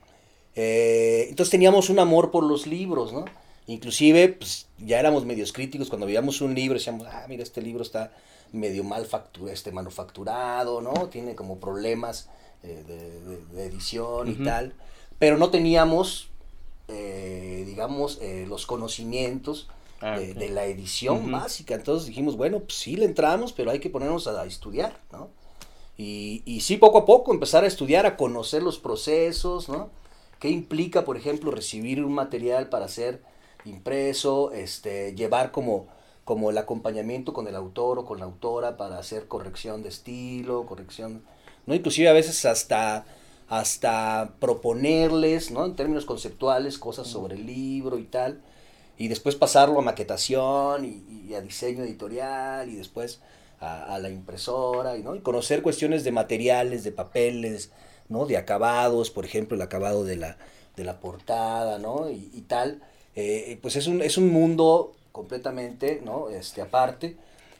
Eh, entonces teníamos un amor por los libros, ¿no? Inclusive, pues ya éramos medios críticos cuando veíamos un libro, decíamos, ah, mira, este libro está medio mal factu- este, manufacturado, ¿no? Tiene como problemas eh, de, de- de edición y tal. Pero no teníamos, eh, digamos, eh, los conocimientos Ah, de, la edición básica. Entonces dijimos, bueno, pues sí le entramos, pero hay que ponernos a, a estudiar, ¿no? Y, y sí, poco a poco empezar a estudiar, a conocer los procesos, ¿no? ¿Qué implica, por ejemplo, recibir un material para ser impreso, este, llevar como, como el acompañamiento con el autor o con la autora para hacer corrección de estilo, corrección, ¿no? Inclusive a veces hasta, hasta proponerles, ¿no? En términos conceptuales, cosas sobre el libro y tal, y después pasarlo a maquetación y, y a diseño editorial y después a, a la impresora, y, ¿no? Y conocer cuestiones de materiales, de papeles, ¿no? De acabados, por ejemplo, el acabado de la, de la portada, ¿no? Y, y tal. Eh, pues es un, es un mundo completamente, ¿no? Este, aparte,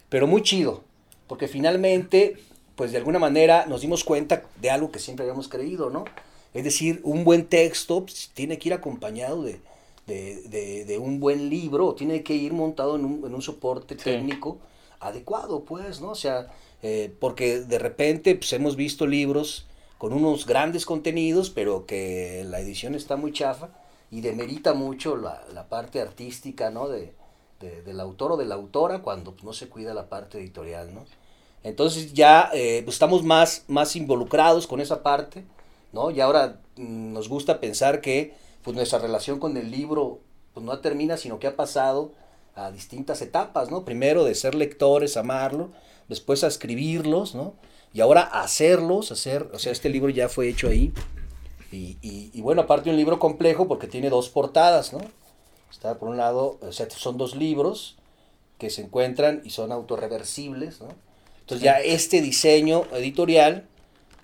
pero muy chido, porque finalmente, pues de alguna manera nos dimos cuenta de algo que siempre habíamos creído, ¿no? Es decir, un buen texto pues, tiene que ir acompañado de, de, de- de un buen libro, tiene que ir montado en un, en un soporte Sí. técnico adecuado, pues, ¿no? O sea, eh, porque de repente pues, hemos visto libros con unos grandes contenidos, pero que la edición está muy chafa y demerita mucho la, la parte artística, ¿no? De, de- del autor o de la autora cuando pues, no se cuida la parte editorial, ¿no? Entonces ya eh, pues, estamos más, más involucrados con esa parte, ¿no? Y ahora mm, nos gusta pensar que pues, nuestra relación con el libro pues, no termina, sino que ha pasado a distintas etapas, ¿no? Primero de ser lectores, amarlo, después a escribirlos, ¿no? Y ahora hacerlos, hacer, o sea, este libro ya fue hecho ahí. Y, y, y bueno, aparte un libro complejo porque tiene dos portadas, ¿no? Está por un lado, o sea, son dos libros que se encuentran y son autorreversibles, ¿no? Entonces ya este diseño editorial,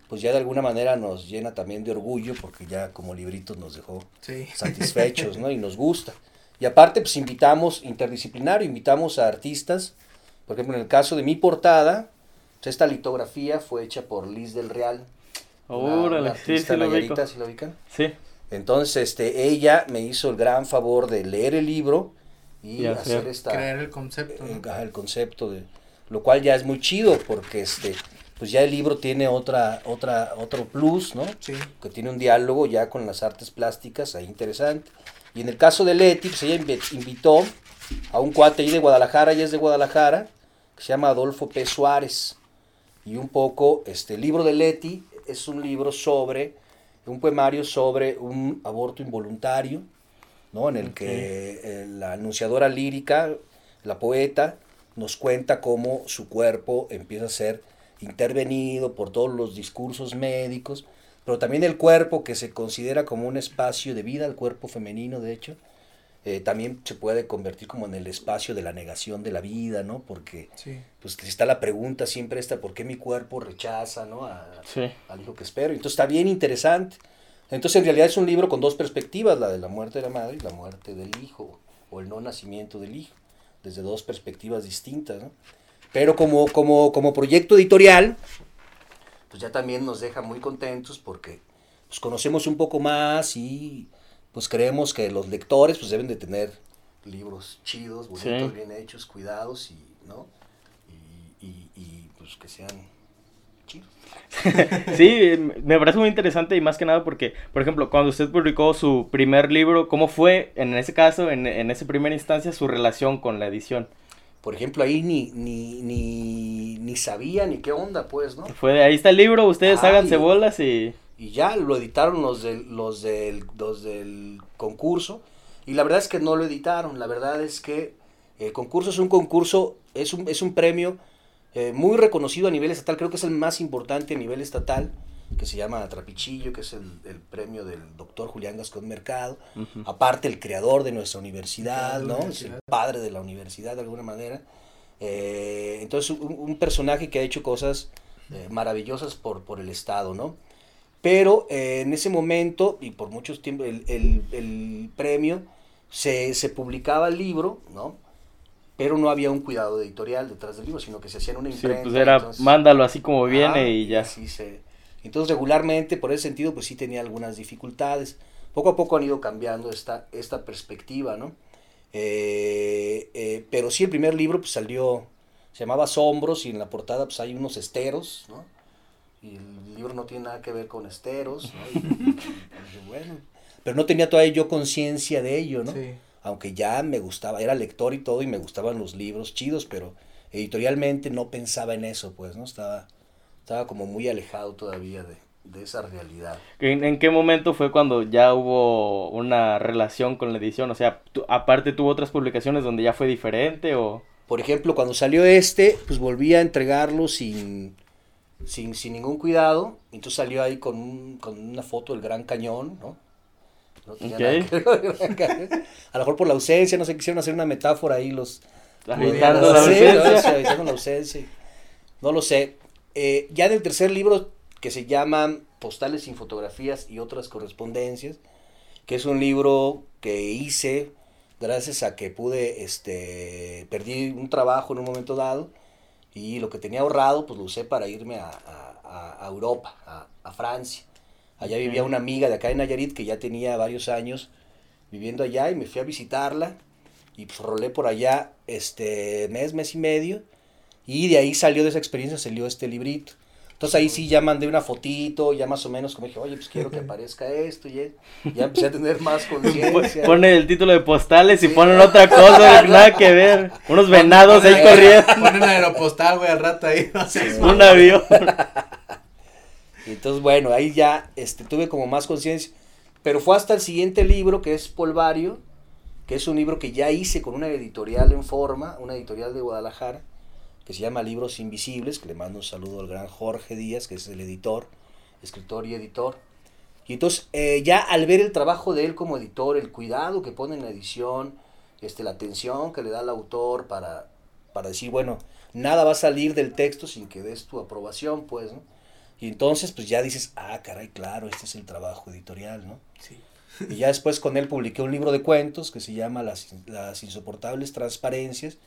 pues ya de alguna manera nos llena también de orgullo porque ya como libritos nos dejó Sí. satisfechos, ¿no? Y nos gusta. Y aparte, pues invitamos, interdisciplinario, invitamos a artistas. Por ejemplo, en el caso de mi portada, pues, esta litografía fue hecha por Liz del Real. Órale, sí, artista sí lo ubico. nayarita, ¿sí lo ubican? Sí, Entonces, este, ella me hizo el gran favor de leer el libro y Y hacer hacer- esta, Crear el concepto. eh, el concepto de, lo cual ya es muy chido porque este, pues ya el libro tiene otra, otra, otro plus, ¿no? Sí. que tiene un diálogo ya con las artes plásticas, ahí interesante. Y en el caso de Leti, pues ella invi- invitó a un cuate ahí de Guadalajara, ella es de Guadalajara, que se llama Adolfo P. Suárez. Y un poco, este el libro de Leti es un libro sobre, un poemario sobre un aborto involuntario, ¿no? En el que eh, la anunciadora lírica, la poeta, nos cuenta cómo su cuerpo empieza a ser intervenido por todos los discursos médicos, pero también el cuerpo que se considera como un espacio de vida, el cuerpo femenino de hecho, eh, también se puede convertir como en el espacio de la negación de la vida, ¿no? Porque Sí. pues está la pregunta siempre esta, ¿por qué mi cuerpo rechaza, ¿no? A- sí. al hijo que espero. Entonces está bien interesante. Entonces en realidad es un libro con dos perspectivas, la de la muerte de la madre y la muerte del hijo, o el no nacimiento del hijo, desde dos perspectivas distintas. ¿no? Pero como, como, como proyecto editorial, pues ya también nos deja muy contentos porque pues, conocemos un poco más y pues creemos que los lectores pues deben de tener libros chidos, bonitos, Sí. bien hechos, cuidados y, ¿no? Y, y, y, pues que sean chidos. [LAUGHS] Sí, me parece muy interesante y más que nada porque, por ejemplo, cuando usted publicó su primer libro, ¿cómo fue en ese caso, en, en esa primera instancia, su relación con la edición? Por ejemplo, ahí ni, ni, ni, ni sabía ni qué onda, pues, ¿no? Fue de ahí está el libro, ustedes Ay. háganse bolas y... y ya lo editaron los del, los del, los del concurso. Y la verdad es que no lo editaron. La verdad es que el concurso es un concurso, es un, es un premio eh, muy reconocido a nivel estatal. Creo que es el más importante a nivel estatal, que se llama Trapichillo, que es el, el premio del doctor Julián Gascón Mercado. Aparte, el creador de nuestra universidad, ¿no? Es el padre de la universidad, de alguna manera. Eh, entonces, un, un personaje que ha hecho cosas eh, maravillosas por, por el Estado, ¿no? Pero eh, en ese momento, y por muchos tiempos, el, el- el premio, se, se publicaba el libro, ¿no? Pero no había un cuidado editorial detrás del libro, sino que se hacía en una Sí, imprenta. pues era, entonces- mándalo así como viene Ah, y ya. así se- Entonces regularmente, por ese sentido, pues sí tenía algunas dificultades. Poco a poco han ido cambiando esta, esta perspectiva, ¿no? Eh, eh, pero sí, el primer libro pues salió, se llamaba Asombros y en la portada pues hay unos esteros, ¿no? Y el libro no tiene nada que ver con esteros, ¿no? Y- y- y bueno, pero no tenía todavía yo conciencia de ello, ¿no? Sí. aunque ya me gustaba, era lector y todo y me gustaban los libros chidos, pero editorialmente no pensaba en eso, pues, ¿no? Estaba, estaba como muy alejado todavía de, de esa realidad. ¿En, en qué momento fue cuando ya hubo una relación con la edición? O sea, tú- aparte tuvo otras publicaciones donde ya fue diferente o... Por ejemplo, cuando salió este, pues volví a entregarlo sin, sin, sin ningún cuidado, entonces salió ahí con, un- con una foto del Gran Cañón, ¿no? No tenía Ok. nada que. A lo mejor por la ausencia, no sé, quisieron hacer una metáfora ahí los, Agitando la ausencia. ¿no? Evitando la ausencia. No lo sé. Eh, ya en el tercer libro, que se llama Postales sin fotografías y otras correspondencias, que es un libro que hice gracias a que pude, este, perdí un trabajo en un momento dado y lo que tenía ahorrado, pues lo usé para irme a, a- a- Europa, a, a Francia. Allá vivía una amiga de acá en Nayarit que ya tenía varios años viviendo allá y me fui a visitarla y pues rolé por allá este mes, mes y medio y de ahí salió de esa experiencia, salió este librito. Entonces ahí sí ya mandé una fotito, ya más o menos como dije, oye, pues quiero que aparezca esto y ya empecé a tener más [LAUGHS] conciencia. Pone el título de postales y ponen otra cosa, [LAUGHS] nada que ver. Unos venados ahí Ponen- corriendo, [LAUGHS] Ponen aeropostal, güey, al rato ahí. No sé. un avión. Y entonces, bueno, ahí ya este, tuve como más conciencia. Pero fue hasta el siguiente libro, que es Polvario, que es un libro que ya hice con una editorial en forma, una editorial de Guadalajara, que se llama Libros Invisibles, que le mando un saludo al gran Jorge Díaz, que es el editor, escritor y editor. Y entonces, eh, ya al ver el trabajo de él como editor, el cuidado que pone en la edición, este, la atención que le da al autor para, para decir, bueno, nada va a salir del texto sin que des tu aprobación, pues, ¿no? Y entonces, pues ya dices, ah, caray, claro, este es el trabajo editorial, ¿no? Sí. Y ya después con él publiqué un libro de cuentos que se llama Las, Las insoportables transparencias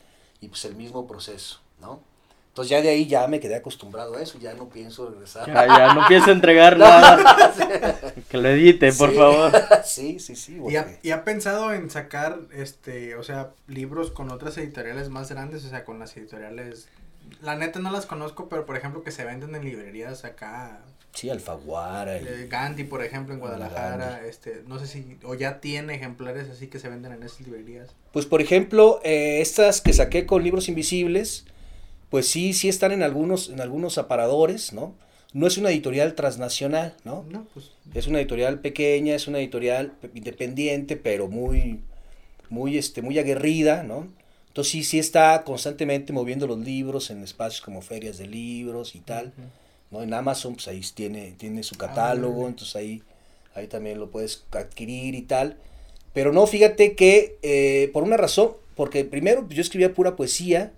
y pues el mismo proceso, ¿no? Entonces ya de ahí ya me quedé acostumbrado a eso, ya no pienso regresar. Ya, ya, no pienso entregar [LAUGHS] nada. Que lo edite, por Sí. favor. [LAUGHS] sí, sí, sí. ¿Y ha, porque- y ha pensado en sacar, este, o sea, libros con otras editoriales más grandes? O sea, con las editoriales... La neta no las conozco, pero por ejemplo que se venden en librerías acá. Sí, Alfaguara. y- eh, Gandhi, por ejemplo, en Guadalajara. Gandhi. Este, no sé si... O ya tiene ejemplares así que se venden en esas librerías. Pues por ejemplo, eh, estas que saqué con libros invisibles, pues sí, sí están en algunos, en algunos aparadores, ¿no? No es una editorial transnacional, ¿no? No, pues... Es una editorial pequeña, es una editorial pe- independiente, pero muy, muy, este, muy aguerrida, ¿no? Entonces sí, sí está constantemente moviendo los libros en espacios como ferias de libros y tal. ¿no? En Amazon, pues ahí tiene, tiene su catálogo, órale. entonces ahí, ahí también lo puedes adquirir y tal. Pero no, fíjate que eh, por una razón, porque primero pues, yo escribía pura poesía,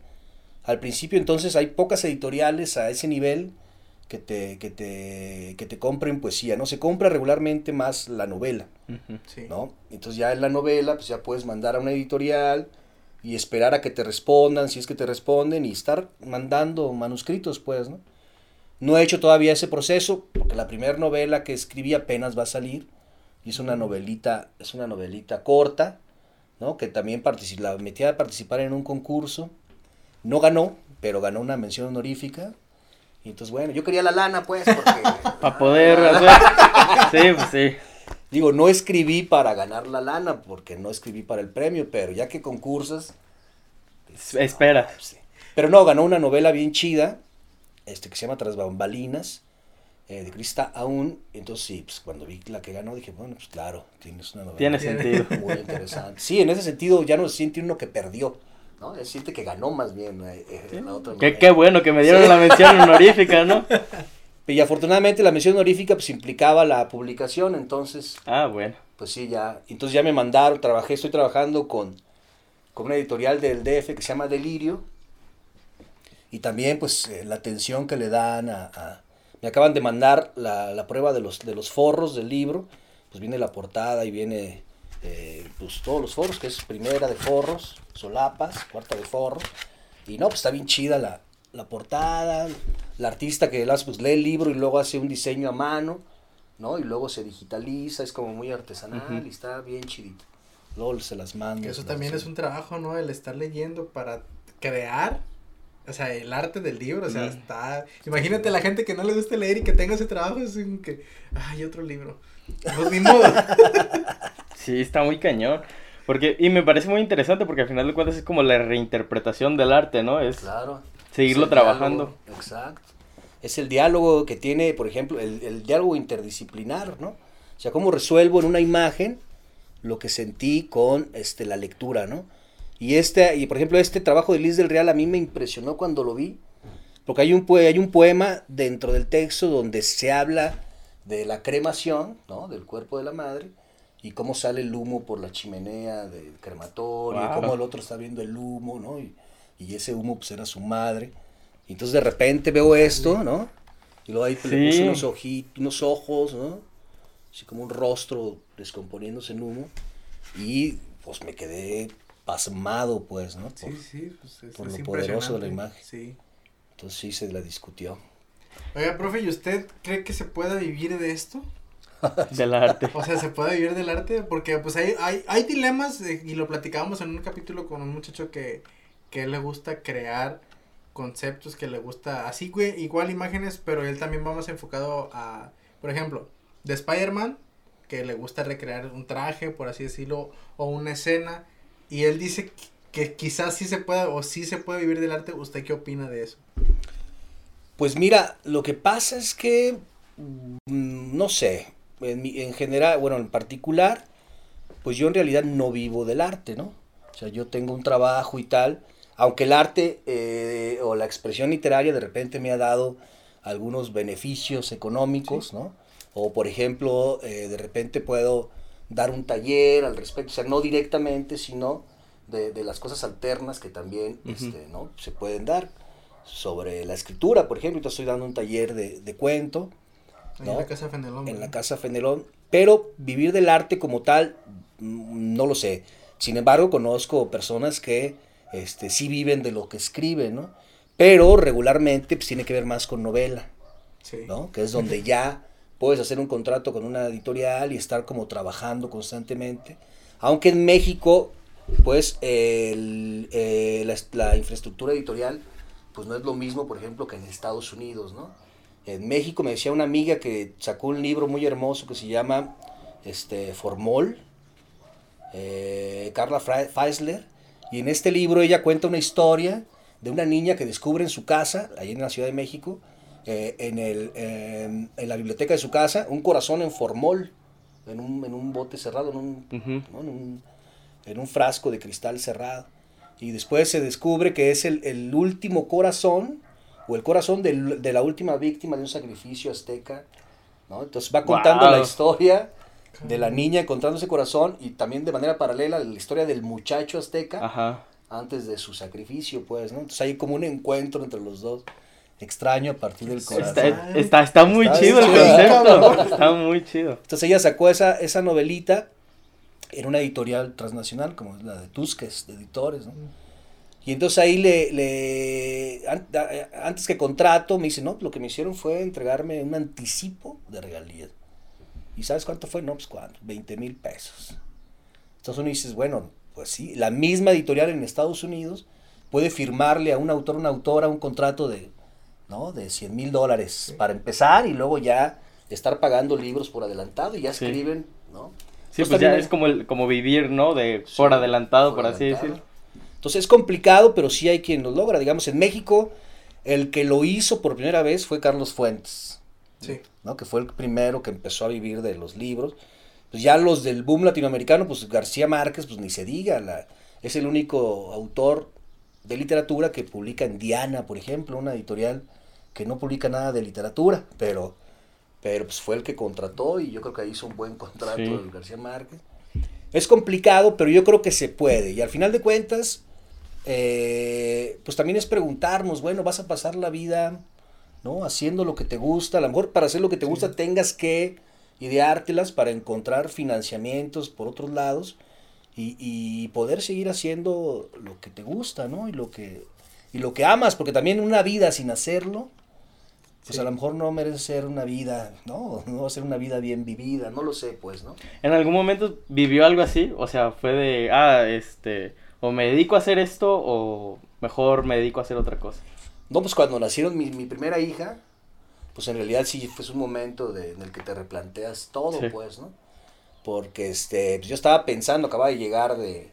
al principio entonces hay pocas editoriales a ese nivel que te, que te, que te compren poesía, ¿no? Se compra regularmente más la novela. Sí. ¿no? Entonces ya en la novela, pues ya puedes mandar a una editorial y esperar a que te respondan, si es que te responden, y estar mandando manuscritos, pues, ¿no? No he hecho todavía ese proceso, porque la primera novela que escribí apenas va a salir, y es una novelita, es una novelita corta, ¿no? Que también la metí a participar en un concurso, no ganó, pero ganó una mención honorífica, y entonces, bueno, yo quería la lana, pues, porque... [LAUGHS] Para poder hacer. Sí, pues sí. Digo, no escribí para ganar la lana, porque no escribí para el premio, pero ya que concursas... Espera. Sí. Pero no, ganó una novela bien chida, este, que se llama Tras Bambalinas, eh, de Crista aún. Entonces, sí, pues cuando vi la que ganó, dije, bueno, pues claro, tienes una novela. Tiene sentido. Muy interesante. Sí, en ese sentido ya no se siente uno que perdió, ¿no? Se siente que ganó más bien eh, eh, la otra Qué, bueno que me dieron la mención [LAUGHS] honorífica, ¿no? [LAUGHS] Y afortunadamente la mención honorífica pues implicaba la publicación, entonces Ah, bueno. pues sí, ya, entonces ya me mandaron, trabajé, estoy trabajando con, con una editorial del DF que se llama Delirio, y también pues eh, la atención que le dan a, a- me acaban de mandar la, la prueba de los, de los forros del libro, pues viene la portada y viene eh, pues todos los forros, que es primera de forros, solapas, cuarta de forros, y no, pues está bien chida la, la portada, la artista que las, pues lee el libro y luego hace un diseño a mano, ¿no? Y luego se digitaliza, es como muy artesanal y está bien chidito. Luego se las mando. Que eso también es un trabajo, ¿no? El estar leyendo para crear, o sea, el arte del libro, o sea, está... Imagínate la gente que no le guste leer y que tenga ese trabajo, es como que, ay, otro libro. Pues ni modo. [LAUGHS] Sí, está muy cañón. Porque, y me parece muy interesante porque al final de cuentas es como la reinterpretación del arte, ¿no? Es Claro. seguirlo Es trabajando. diálogo, exacto. Es el diálogo que tiene, por ejemplo, el, el diálogo interdisciplinar, ¿no? O sea, cómo resuelvo en una imagen lo que sentí con este, la lectura, ¿no? Y este, y por ejemplo, este trabajo de Liz del Real a mí me impresionó cuando lo vi, porque hay un, hay un poema dentro del texto donde se habla de la cremación, ¿no? Del cuerpo de la madre, y cómo sale el humo por la chimenea del crematorio, Wow. cómo el otro está viendo el humo, ¿no? Y, y ese humo pues era su madre. Y entonces de repente veo esto, ¿no? Y luego ahí le puse Sí. unos ojitos, unos ojos, ¿no? Así como un rostro descomponiéndose en humo. Y pues me quedé pasmado, pues, ¿no? Por- Sí, sí, pues es, por es lo poderoso de la imagen. Sí. Entonces sí se la discutió. Oiga, profe, ¿y usted cree que se pueda vivir de esto? [LAUGHS] Del arte. O sea, ¿se puede vivir del arte? Porque pues hay, hay, hay dilemas eh, y lo platicábamos en un capítulo con un muchacho que, que le gusta crear conceptos, que le gusta así, güey, igual imágenes, pero él también va más enfocado a, por ejemplo, de Spider-Man, que le gusta recrear un traje, por así decirlo, o una escena, y él dice que quizás sí se pueda o sí se puede vivir del arte. ¿Usted qué opina de eso? Pues mira, lo que pasa es que, mm, no sé, en, mi- en general, bueno, en particular, pues yo en realidad no vivo del arte, ¿no? O sea, yo tengo un trabajo y tal, aunque el arte eh, o la expresión literaria de repente me ha dado algunos beneficios económicos, ¿no? O por ejemplo, eh, de repente puedo dar un taller al respecto, o sea, no directamente, sino de, de las cosas alternas que también este, ¿no? se pueden dar sobre la escritura, por ejemplo, yo estoy dando un taller de, de cuento ¿No? en la casa Fenelón. en la. Casa Fenelón, pero vivir del arte como tal, mm, no lo sé. Sin embargo, conozco personas que este, sí viven de lo que escriben, ¿no? Pero regularmente pues, tiene que ver más con novela, Sí. ¿no? Que es donde ya puedes hacer un contrato con una editorial y estar como trabajando constantemente. Aunque en México, pues, el- eh, la, la infraestructura editorial, pues no es lo mismo, por ejemplo, que en Estados Unidos, ¿no? En México me decía una amiga que sacó un libro muy hermoso que se llama este, Formol, eh, Carla Feisler, y en este libro ella cuenta una historia de una niña que descubre en su casa, ahí en la Ciudad de México, eh, en, el, en- en la biblioteca de su casa, un corazón en formol, en un, en un bote cerrado, en un, Ujú. ¿no? en, un, en un frasco de cristal cerrado. Y después se descubre que es el, el último corazón, o el corazón del- de la última víctima de un sacrificio azteca. ¿no? Entonces va contando Guau. la historia de la niña encontrando ese corazón y también de manera paralela la historia del muchacho azteca Ajá. antes de su sacrificio, pues, ¿no? Entonces hay como un encuentro entre los dos extraño a partir del corazón. Está, está, está muy Está chido el concepto. Está muy chido. Entonces ella sacó esa, esa novelita en una editorial transnacional, como la de Tusques, de editores, ¿no? Y entonces ahí le, le a- antes que contrato, me dice, no, lo que me hicieron fue entregarme un anticipo de regalías. ¿Y sabes cuánto fue? No, pues cuánto, 20 mil pesos. Entonces uno dices, bueno, pues sí, la misma editorial en Estados Unidos puede firmarle a un autor, una autora un contrato de, ¿no? de 100 mil dólares para empezar y luego ya estar pagando libros por adelantado y ya Sí. escriben, ¿no? Sí, pues ya es como, el, como vivir, ¿no? De Sí, por adelantado, por, por así decirlo. Entonces es complicado, pero sí hay quien lo logra. Digamos, en México, el que lo hizo por primera vez fue Carlos Fuentes. Sí. ¿no? Que fue el primero que empezó a vivir de los libros. Pues ya los del boom latinoamericano, pues García Márquez, pues ni se diga, la, es el único autor de literatura que publica en Diana, por ejemplo, una editorial que no publica nada de literatura, pero, pero pues fue el que contrató y yo creo que hizo un buen contrato Sí. el García Márquez. Es complicado, pero yo creo que se puede. Y al final de cuentas, eh, pues también es preguntarnos, bueno, vas a pasar la vida, ¿no? Haciendo lo que te gusta. A lo mejor para hacer lo que te gusta tengas que ideártelas para encontrar financiamientos por otros lados y, y poder seguir haciendo lo que te gusta, ¿no? Y lo que, y lo que amas, porque también una vida sin hacerlo, pues Sí. a lo mejor no merece ser una vida, ¿no? [LAUGHS] No va a ser una vida bien vivida, no lo sé, pues, ¿no? ¿En algún momento vivió algo así? O sea, fue de, ah, este, o me dedico a hacer esto o mejor me dedico a hacer otra cosa. No, pues cuando nacieron mi, mi primera hija, pues en realidad sí fue un momento de- en el que te replanteas todo, Sí. pues, ¿no? Porque este, pues yo estaba pensando, acababa de llegar de,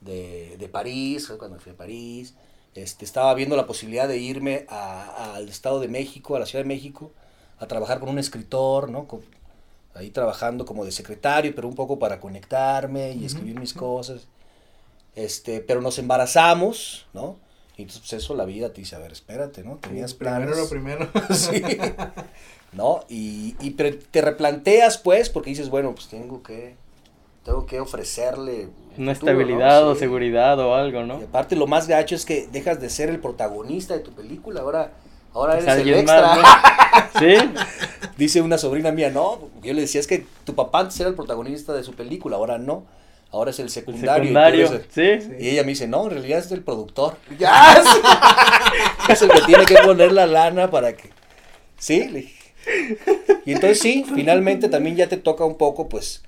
de, de París, cuando fui a París, este, estaba viendo la posibilidad de irme a- al Estado de México, a la Ciudad de México, a trabajar con un escritor, ¿no? Con- ahí trabajando como de secretario, pero un poco para conectarme y escribir mis cosas. Este, pero nos embarazamos, ¿no? Y entonces pues eso la vida te dice, a ver, espérate, ¿no? Tenías planes. Primero lo primero. [LAUGHS] Sí. ¿No? Y, y pero te replanteas, pues, porque dices, bueno, pues tengo que, tengo que ofrecerle... un Una futuro, ¿no? estabilidad o Sí. seguridad o algo, Y ¿no? aparte lo más gacho es que dejas de ser el protagonista de tu película, ahora, ahora Es eres el extra. más, ¿no? [LAUGHS] Sí, Dice una sobrina mía, no, yo le decía, es que tu papá antes era el protagonista de su película, ahora no, ahora es el el secundario. y secundario, el- sí. Y ella me dice, no, en realidad es el productor. [LAUGHS] Ya, [LAUGHS] es el que tiene que poner la lana para que... Sí, le dije. Y entonces sí, finalmente también ya te toca un poco, pues,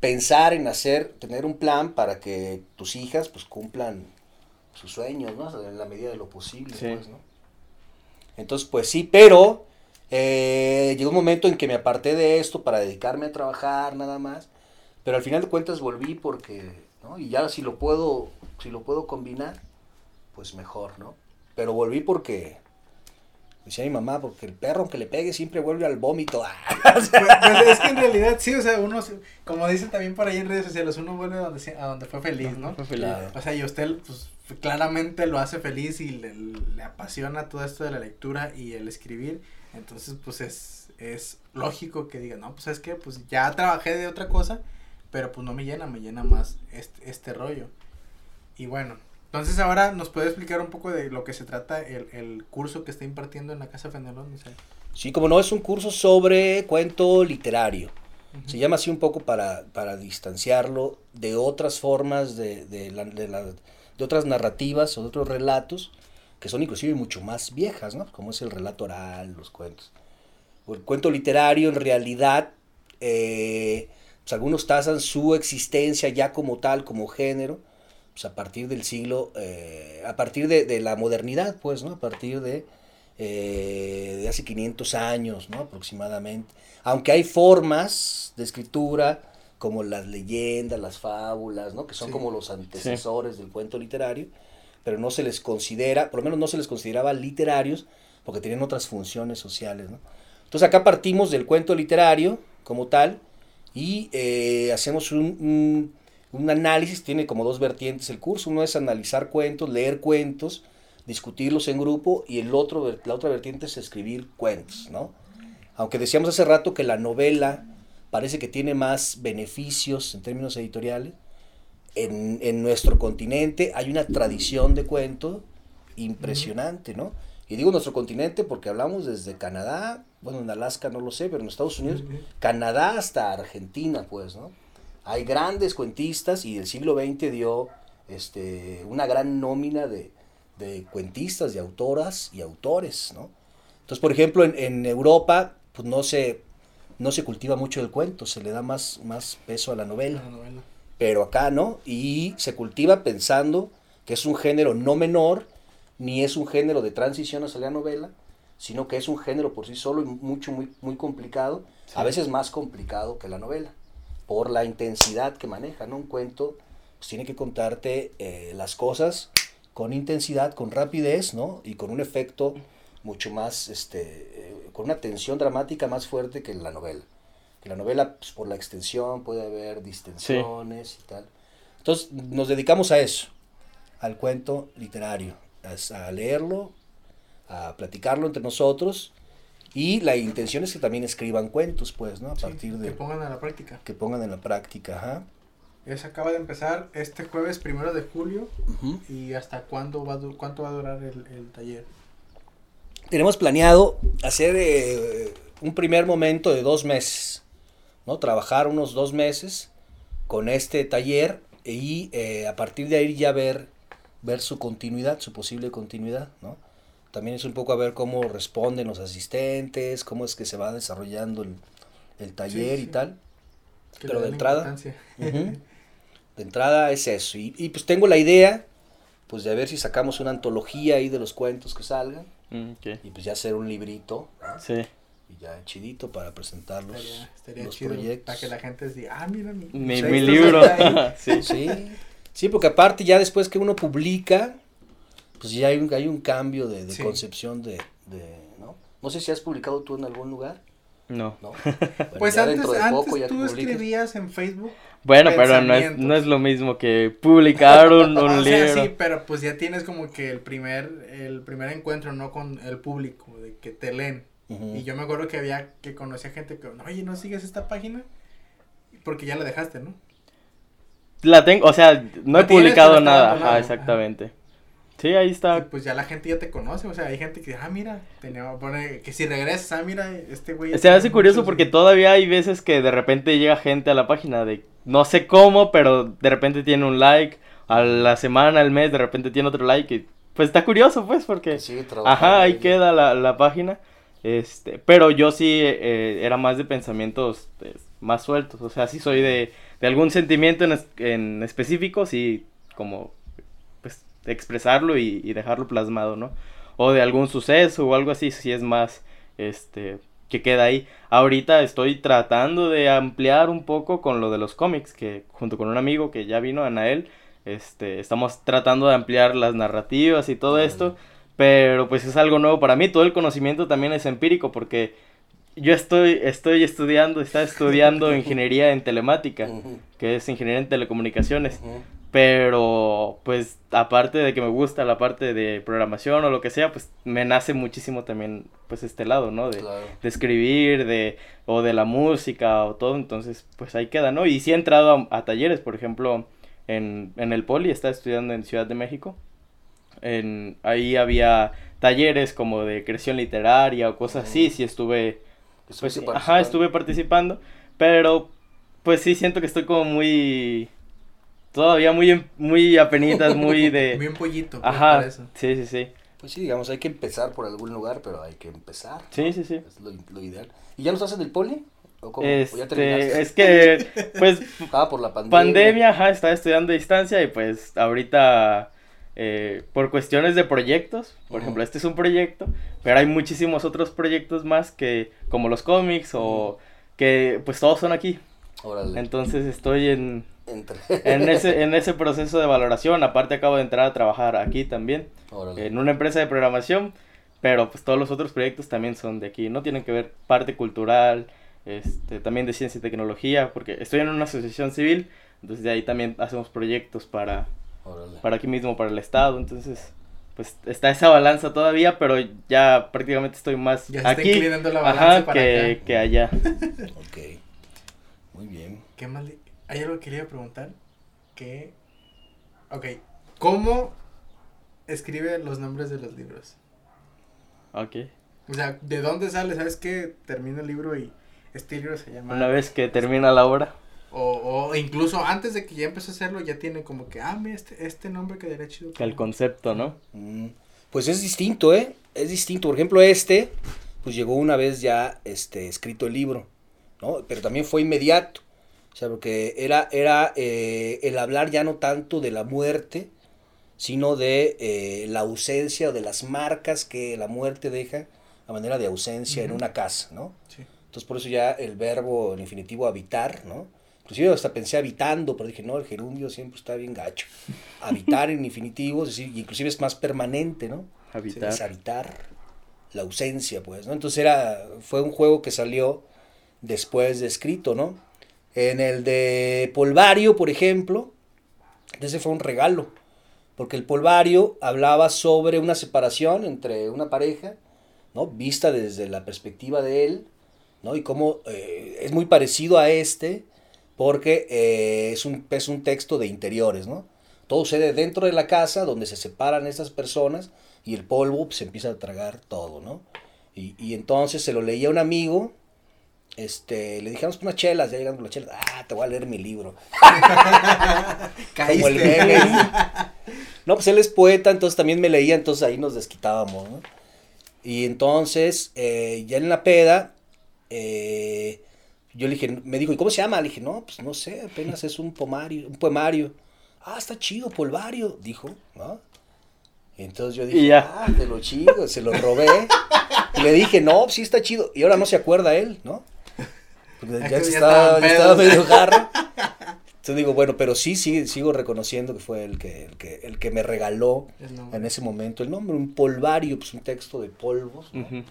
pensar en hacer, tener un plan para que tus hijas, pues, cumplan sus sueños, ¿no? En la medida de lo posible, Sí. pues, ¿no? Entonces, pues sí, pero eh, llegó un momento en que me aparté de esto para dedicarme a trabajar nada más, pero al final de cuentas volví porque, ¿no? Y ya si lo puedo, si lo puedo combinar, pues mejor, ¿no? Pero volví porque, decía mi mamá, porque el perro aunque le pegue siempre vuelve al vómito. [LAUGHS] Pues, pues es que en realidad sí, o sea, uno, como dicen también por ahí en redes sociales, uno vuelve a donde, a donde fue feliz, ¿no? Fue feliz. Claro. O sea, y usted, pues, claramente lo hace feliz y le, le apasiona todo esto de la lectura y el escribir. Entonces, pues, es, es lógico que diga, no, pues, es que, pues, ya trabajé de otra cosa, pero, pues, no me llena, me llena más este, este rollo. Y bueno, entonces ahora nos puede explicar un poco de lo que se trata el, el curso que está impartiendo en la Casa Fenelón. Sea, Sí, como no, es un curso sobre cuento literario. Se llama así un poco para, para distanciarlo de otras formas, de, de, la- de la- de otras narrativas o de otros relatos que son inclusive mucho más viejas, ¿no? Como es el relato oral, los cuentos. El cuento literario en realidad, eh, pues algunos tasan su existencia ya como tal, como género, pues a partir del siglo, eh, a partir de, de la modernidad, pues, ¿no? A partir de, eh, de hace 500 años, ¿no? Aproximadamente. Aunque hay formas de escritura, como las leyendas, las fábulas, ¿no? Que son Sí. como los antecesores del cuento literario, pero no se les considera, por lo menos no se les consideraba literarios, porque tenían otras funciones sociales, ¿no? Entonces acá partimos del cuento literario como tal y eh, hacemos un, un- un análisis, tiene como dos vertientes el curso, uno es analizar cuentos, leer cuentos, discutirlos en grupo y el otro, la otra vertiente es escribir cuentos, ¿no? Aunque decíamos hace rato que la novela parece que tiene más beneficios en términos editoriales, en, en nuestro continente hay una tradición de cuento impresionante, ¿no? Y digo nuestro continente porque hablamos desde Canadá, bueno, en Alaska no lo sé, pero en Estados Unidos. Canadá hasta Argentina, pues, ¿no? Hay grandes cuentistas y el siglo XX dio este, una gran nómina de, de cuentistas, de autoras y autores, ¿no? Entonces, por ejemplo, en, en Europa, pues no se, no se cultiva mucho el cuento, se le da más, más peso a la novela La novela. pero acá no, y se cultiva pensando que es un género no menor, ni es un género de transición hacia la novela, sino que es un género por sí solo y mucho, muy, muy complicado, a veces más complicado que la novela, por la intensidad que maneja, ¿no? Un cuento pues, tiene que contarte eh, las cosas con intensidad, con rapidez, ¿no? Y con un efecto mucho más este, eh, con una tensión dramática más fuerte que la novela. Que la novela, pues, por la extensión, puede haber distensiones y tal. Entonces, nos dedicamos a eso, al cuento literario, a, a leerlo, a platicarlo entre nosotros. Y la intención es que también escriban cuentos, pues, ¿no? A Sí, partir de... Que pongan a la práctica. Que pongan en la práctica, ajá. Eso acaba de empezar este jueves primero de julio. ¿Y hasta cuándo va, cuánto va a durar el, el taller? Tenemos planeado hacer eh, un primer momento de dos meses, ¿no? Trabajar unos dos meses con este taller y eh, a partir de ahí ya ver, ver su continuidad, su posible continuidad, ¿no? También es un poco a ver cómo responden los asistentes, cómo es que se va desarrollando el, el taller y sí. tal. Que Pero de entrada. [LAUGHS] De entrada es eso. Y, y, pues tengo la idea, pues de ver si sacamos una antología ahí de los cuentos que salgan. Mm. Y pues ya hacer un librito, ¿no? Sí. y ya chidito para presentar los, Estaría, estaría los chido proyectos. para que la gente diga, ah, mira mi, Mi, mis mi libro. están ahí". [LAUGHS] sí. Sí, sí, porque aparte ya después que uno publica, pues ya hay un, hay un cambio de, de Sí. concepción de, de, ¿no? No sé si has publicado tú en algún lugar, No. ¿no? [LAUGHS] Bueno, Pues antes, de antes poco ya tú publicas. escribías en Facebook. Bueno, pero no es, no es lo mismo que publicar un, un [LAUGHS] o libro. sea, sí, pero pues ya tienes como que el primer, el primer encuentro, ¿no? Con el público, de que te leen. Ujú. Y yo me acuerdo que había, que conocía gente que, oye, ¿no sigues esta página? Porque ya la dejaste, ¿no? La tengo, o sea, no he publicado nada. Ajá, exactamente. Sí, ahí Y está. pues ya la gente ya te conoce, o sea, hay gente que, ah, mira, tenía, pone, que si regresas, ah, mira, este güey. Se hace curioso muchos- porque todavía hay veces que de repente llega gente a la página de no sé cómo, pero de repente tiene un like, a la semana, al mes, de repente tiene otro like y pues está curioso pues porque trabajando ajá, ahí queda la, la página. Este, pero yo sí eh, era más de pensamientos pues, más sueltos, o sea, sí soy de, de algún sentimiento en, es- en específico, sí como expresarlo y, y dejarlo plasmado, ¿no? O de algún suceso o algo así, si es más, este, que queda ahí. Ahorita estoy tratando de ampliar un poco con lo de los cómics, que junto con un amigo que ya vino, Anael, este, estamos tratando de ampliar las narrativas y todo esto, pero pues es algo nuevo para mí, todo el conocimiento también es empírico, porque yo estoy, estoy estudiando, está estudiando [LAUGHS] ingeniería en telemática, que es ingeniería en telecomunicaciones. Pero, pues, aparte de que me gusta la parte de programación o lo que sea, pues me nace muchísimo también, pues, este lado, ¿no? De, Claro. de escribir, de, o de la música o todo, entonces, pues ahí queda, ¿no? Y sí he entrado a, a talleres, por ejemplo, en, en el Poli, estaba estudiando en Ciudad de México. En, ahí había talleres como de creación literaria o cosas así, sí estuve, pues, ajá, estuve participando, pero, pues sí siento que estoy como muy, todavía muy, en- muy apenitas, muy de... [LAUGHS] Bien pollito, pues, Ajá, para eso. sí, sí, sí. Pues sí, digamos, hay que empezar por algún lugar, pero hay que empezar. Sí, sí, sí. Es lo, lo ideal. ¿Y ya no estás en el poli? ¿O cómo? ¿O ya Este, terminaste? es que, [LAUGHS] pues, Ah, por la pandemia. pandemia, ajá, estaba estudiando a distancia y pues ahorita eh, por cuestiones de proyectos, por ejemplo, este es un proyecto, pero hay muchísimos otros proyectos más que como los cómics o que pues todos son aquí. Órale. Entonces estoy en, Entre. en ese [LAUGHS] en ese proceso de valoración, aparte acabo de entrar a trabajar aquí también Órale. en una empresa de programación, pero pues todos los otros proyectos también son de aquí, no tienen que ver parte cultural, este, también de ciencia y tecnología, porque estoy en una asociación civil, entonces de ahí también hacemos proyectos para, Órale. para aquí mismo, para el estado, entonces pues está esa balanza todavía, pero ya prácticamente estoy más Ya está aquí inclinando la balanza ajá, para que, acá. que allá. Ok. Muy bien. ¿Qué más le- Hay algo que quería preguntar. Que. Ok. ¿Cómo escribe los nombres de los libros? Ok. O sea, ¿de dónde sale? ¿Sabes qué? Termina el libro y este libro se llama. Una vez que termina la obra. O, o incluso antes de que ya empezó a hacerlo, ya tiene como que, ah, mira, este, este nombre quedaría chido. El concepto, ¿no? Mm, Pues es distinto, ¿eh? Es distinto. Por ejemplo, este, pues llegó una vez ya este, escrito el libro, ¿no? Pero también fue inmediato. O sea, porque era, era eh, el hablar ya no tanto de la muerte, sino de eh, la ausencia o de las marcas que la muerte deja a manera de ausencia en una casa, ¿no? Sí. Entonces por eso ya el verbo en infinitivo habitar, ¿no? Inclusive hasta pensé habitando, pero dije, no, el gerundio siempre está bien gacho. Habitar en infinitivo, es decir, inclusive es más permanente, ¿no? Habitar. Es habitar la ausencia, pues, ¿no? Entonces era, fue un juego que salió después de escrito, ¿no? En el de Polvario, por ejemplo, ese fue un regalo, porque el Polvario hablaba sobre una separación entre una pareja, ¿no? Vista desde la perspectiva de él, ¿no? Y cómo eh, es muy parecido a este, porque eh, es, un, es un texto de interiores, ¿no? Todo sucede dentro de la casa, donde se separan estas personas, y el polvo pues, se empieza a tragar todo, ¿no? Y, y entonces se lo leía a un amigo, este, le dijimos unas chelas, ya llegamos las chelas, ah, te voy a leer mi libro. [LAUGHS] Como el meme. No, pues él es poeta, entonces también me leía, entonces ahí nos desquitábamos, ¿no? Y entonces, eh, ya en la peda, eh, yo le dije, me dijo, ¿y cómo se llama? Le dije, no, pues no sé, apenas es un poemario, un poemario. Ah, está chido, polvario, dijo, ¿no? Entonces yo dije, ah, te lo chido, se lo robé. Y le dije, no, sí está chido. Y ahora no se acuerda él, ¿no? Porque ya, ya, estaba, ya estaba medio [LAUGHS] jarro. Entonces digo, bueno, pero sí, sí, sigo reconociendo que fue el que, el que, el que me regaló en ese momento el nombre, un polvario, pues un texto de polvos. ¿no? Uh -huh.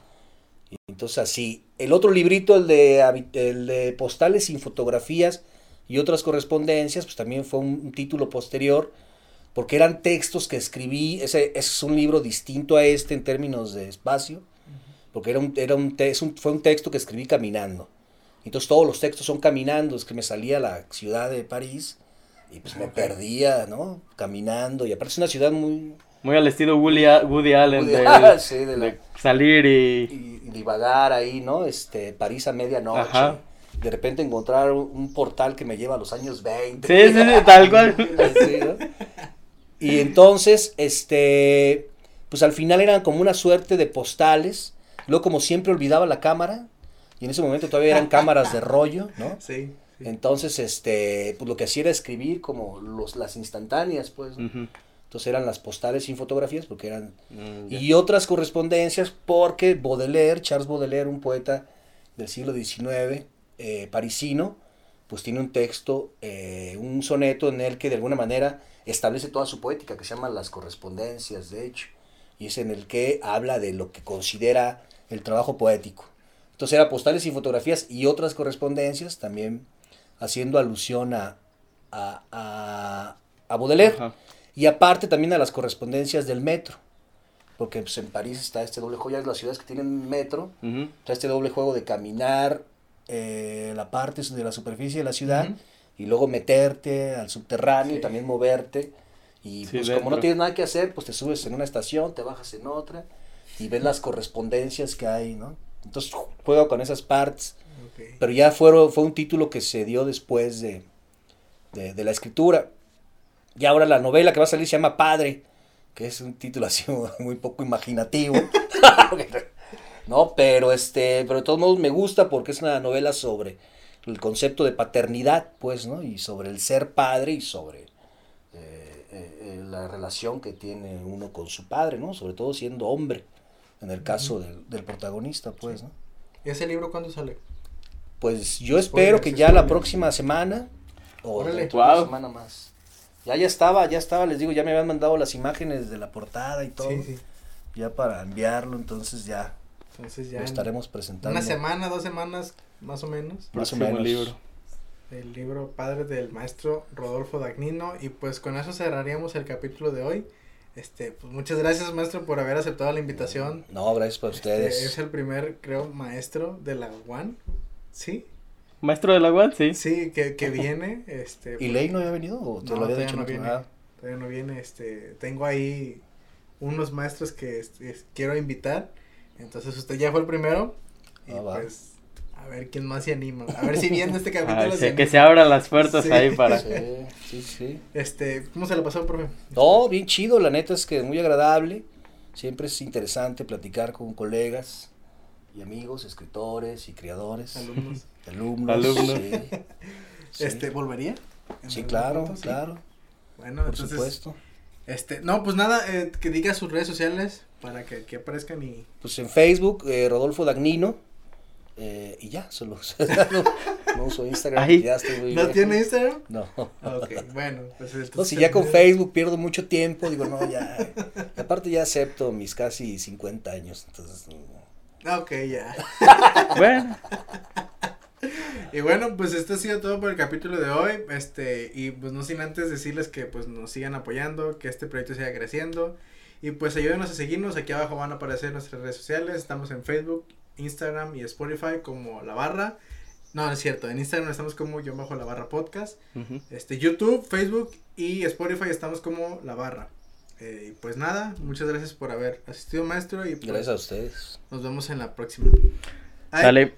Y entonces así, el otro librito, el de, el de postales sin fotografías y otras correspondencias, pues también fue un, un título posterior, porque eran textos que escribí, ese, ese, es un libro distinto a este en términos de espacio, porque era un, era un, es un, fue un texto que escribí caminando. Entonces todos los textos son caminando, es que me salía a la ciudad de París y pues me perdía, ¿no? Caminando, y aparte es una ciudad muy... Muy al estilo Woody, Woody Allen, Woody, de, sí, de, la, de, salir y... y... divagar ahí, ¿no? Este, París a medianoche. Ajá. De repente encontrar un, portal que me lleva a los años 20. Sí, sí, sí tal cual. [LAUGHS] Y entonces, este, pues al final eran como una suerte de postales. Luego, como siempre, olvidaba la cámara. Y en ese momento todavía eran cámaras de rollo, ¿no? [LAUGHS] Sí. sí. Entonces, este, pues lo que hacía era escribir como los, las instantáneas, pues. ¿no? Uh -huh. Entonces eran las postales sin fotografías, porque eran. Mm, yeah. Y otras correspondencias, porque Baudelaire, Charles Baudelaire, un poeta del siglo XIX, eh, parisino, pues tiene un texto, eh, un soneto en el que de alguna manera establece toda su poética, que se llama Las correspondencias, de hecho. Y es en el que habla de lo que considera el trabajo poético. Entonces era postales y fotografías y otras correspondencias, también haciendo alusión a, a, a, a Baudelaire. Ajá. Y aparte también a las correspondencias del metro. Porque pues, en París está este doble juego, ya es las ciudades que tienen metro, uh -huh. está este doble juego de caminar eh, la parte de la superficie de la ciudad uh -huh. y luego meterte al subterráneo sí. y también moverte. Y sí, pues dentro. como no tienes nada que hacer, pues te subes en una estación, te bajas en otra y ves las correspondencias que hay, ¿no? Entonces juego con esas partes. Okay. Pero ya fue, fue un título que se dio después de, de, de, la escritura. Y ahora la novela que va a salir se llama Padre, que es un título así [LAUGHS] muy poco imaginativo. [LAUGHS] no, pero este, pero de todos modos me gusta porque es una novela sobre el concepto de paternidad, pues, ¿no? Y sobre el ser padre y sobre eh, eh, la relación que tiene uno con su padre, ¿no? Sobre todo siendo hombre en el caso del, del, protagonista, pues, ¿no? ¿Y ese libro cuándo sale? Pues yo espero que ya la próxima semana o la wow. semana más. Ya ya estaba, ya estaba, les digo, ya me habían mandado las imágenes de la portada y todo. Sí, sí. Ya para enviarlo, entonces ya. Entonces ya lo estaremos presentando. Una semana, dos semanas, más o menos. Más o menos. libro. El libro Padre del maestro Rodolfo Dagnino. Y pues con eso cerraríamos el capítulo de hoy. Este, pues muchas gracias, maestro, por haber aceptado la invitación. No, gracias por ustedes. Este, es el primer, creo, maestro de la UAN, ¿sí? Maestro de la UAN, sí. Sí, que, que viene, este. ¿Y Ley no había venido o te no, lo había dicho? No viene, ah. todavía no viene, este, tengo ahí unos maestros que este, quiero invitar, entonces usted ya fue el primero, y ah, pues, a ver quién más se anima, a ver si viene este [LAUGHS] capítulo. Ay, se que se abran las puertas sí. ahí para. Sí, sí, sí. Este, ¿cómo se le pasó, profe? No, bien chido, la neta es que muy agradable. Siempre es interesante platicar con colegas y amigos, escritores y creadores. Alumnos. Alumnos. Alumnos. Sí, [LAUGHS] este, ¿volvería? Sí, claro, claro. Bueno, Por entonces, supuesto. Este, no, pues nada, eh, que diga sus redes sociales para que, que aparezcan y... Pues en Facebook, eh, Rodolfo Dagnino. Eh, y ya, solo. no, no uso Instagram. Ay. Ya estoy muy ¿No viejo. tiene Instagram? No. Ok, bueno, pues. No, si ya con Facebook pierdo mucho tiempo, digo, no, ya. y aparte ya acepto mis casi 50 años, entonces. no. Ah, Ok, ya. [LAUGHS] Bueno, Y bueno, pues esto ha sido todo por el capítulo de hoy. Este, y pues no sin antes decirles que pues nos sigan apoyando, que este proyecto siga creciendo. Y pues ayúdenos a seguirnos. Aquí abajo van a aparecer nuestras redes sociales. Estamos en Facebook, Instagram y Spotify como La Barra. No, no es cierto. En Instagram estamos como yo bajo La Barra Podcast. Este, YouTube, Facebook y Spotify estamos como La Barra. Eh, y pues nada, muchas gracias por haber asistido, maestro. Y pues, Gracias a ustedes. nos vemos en la próxima. Ay. sale.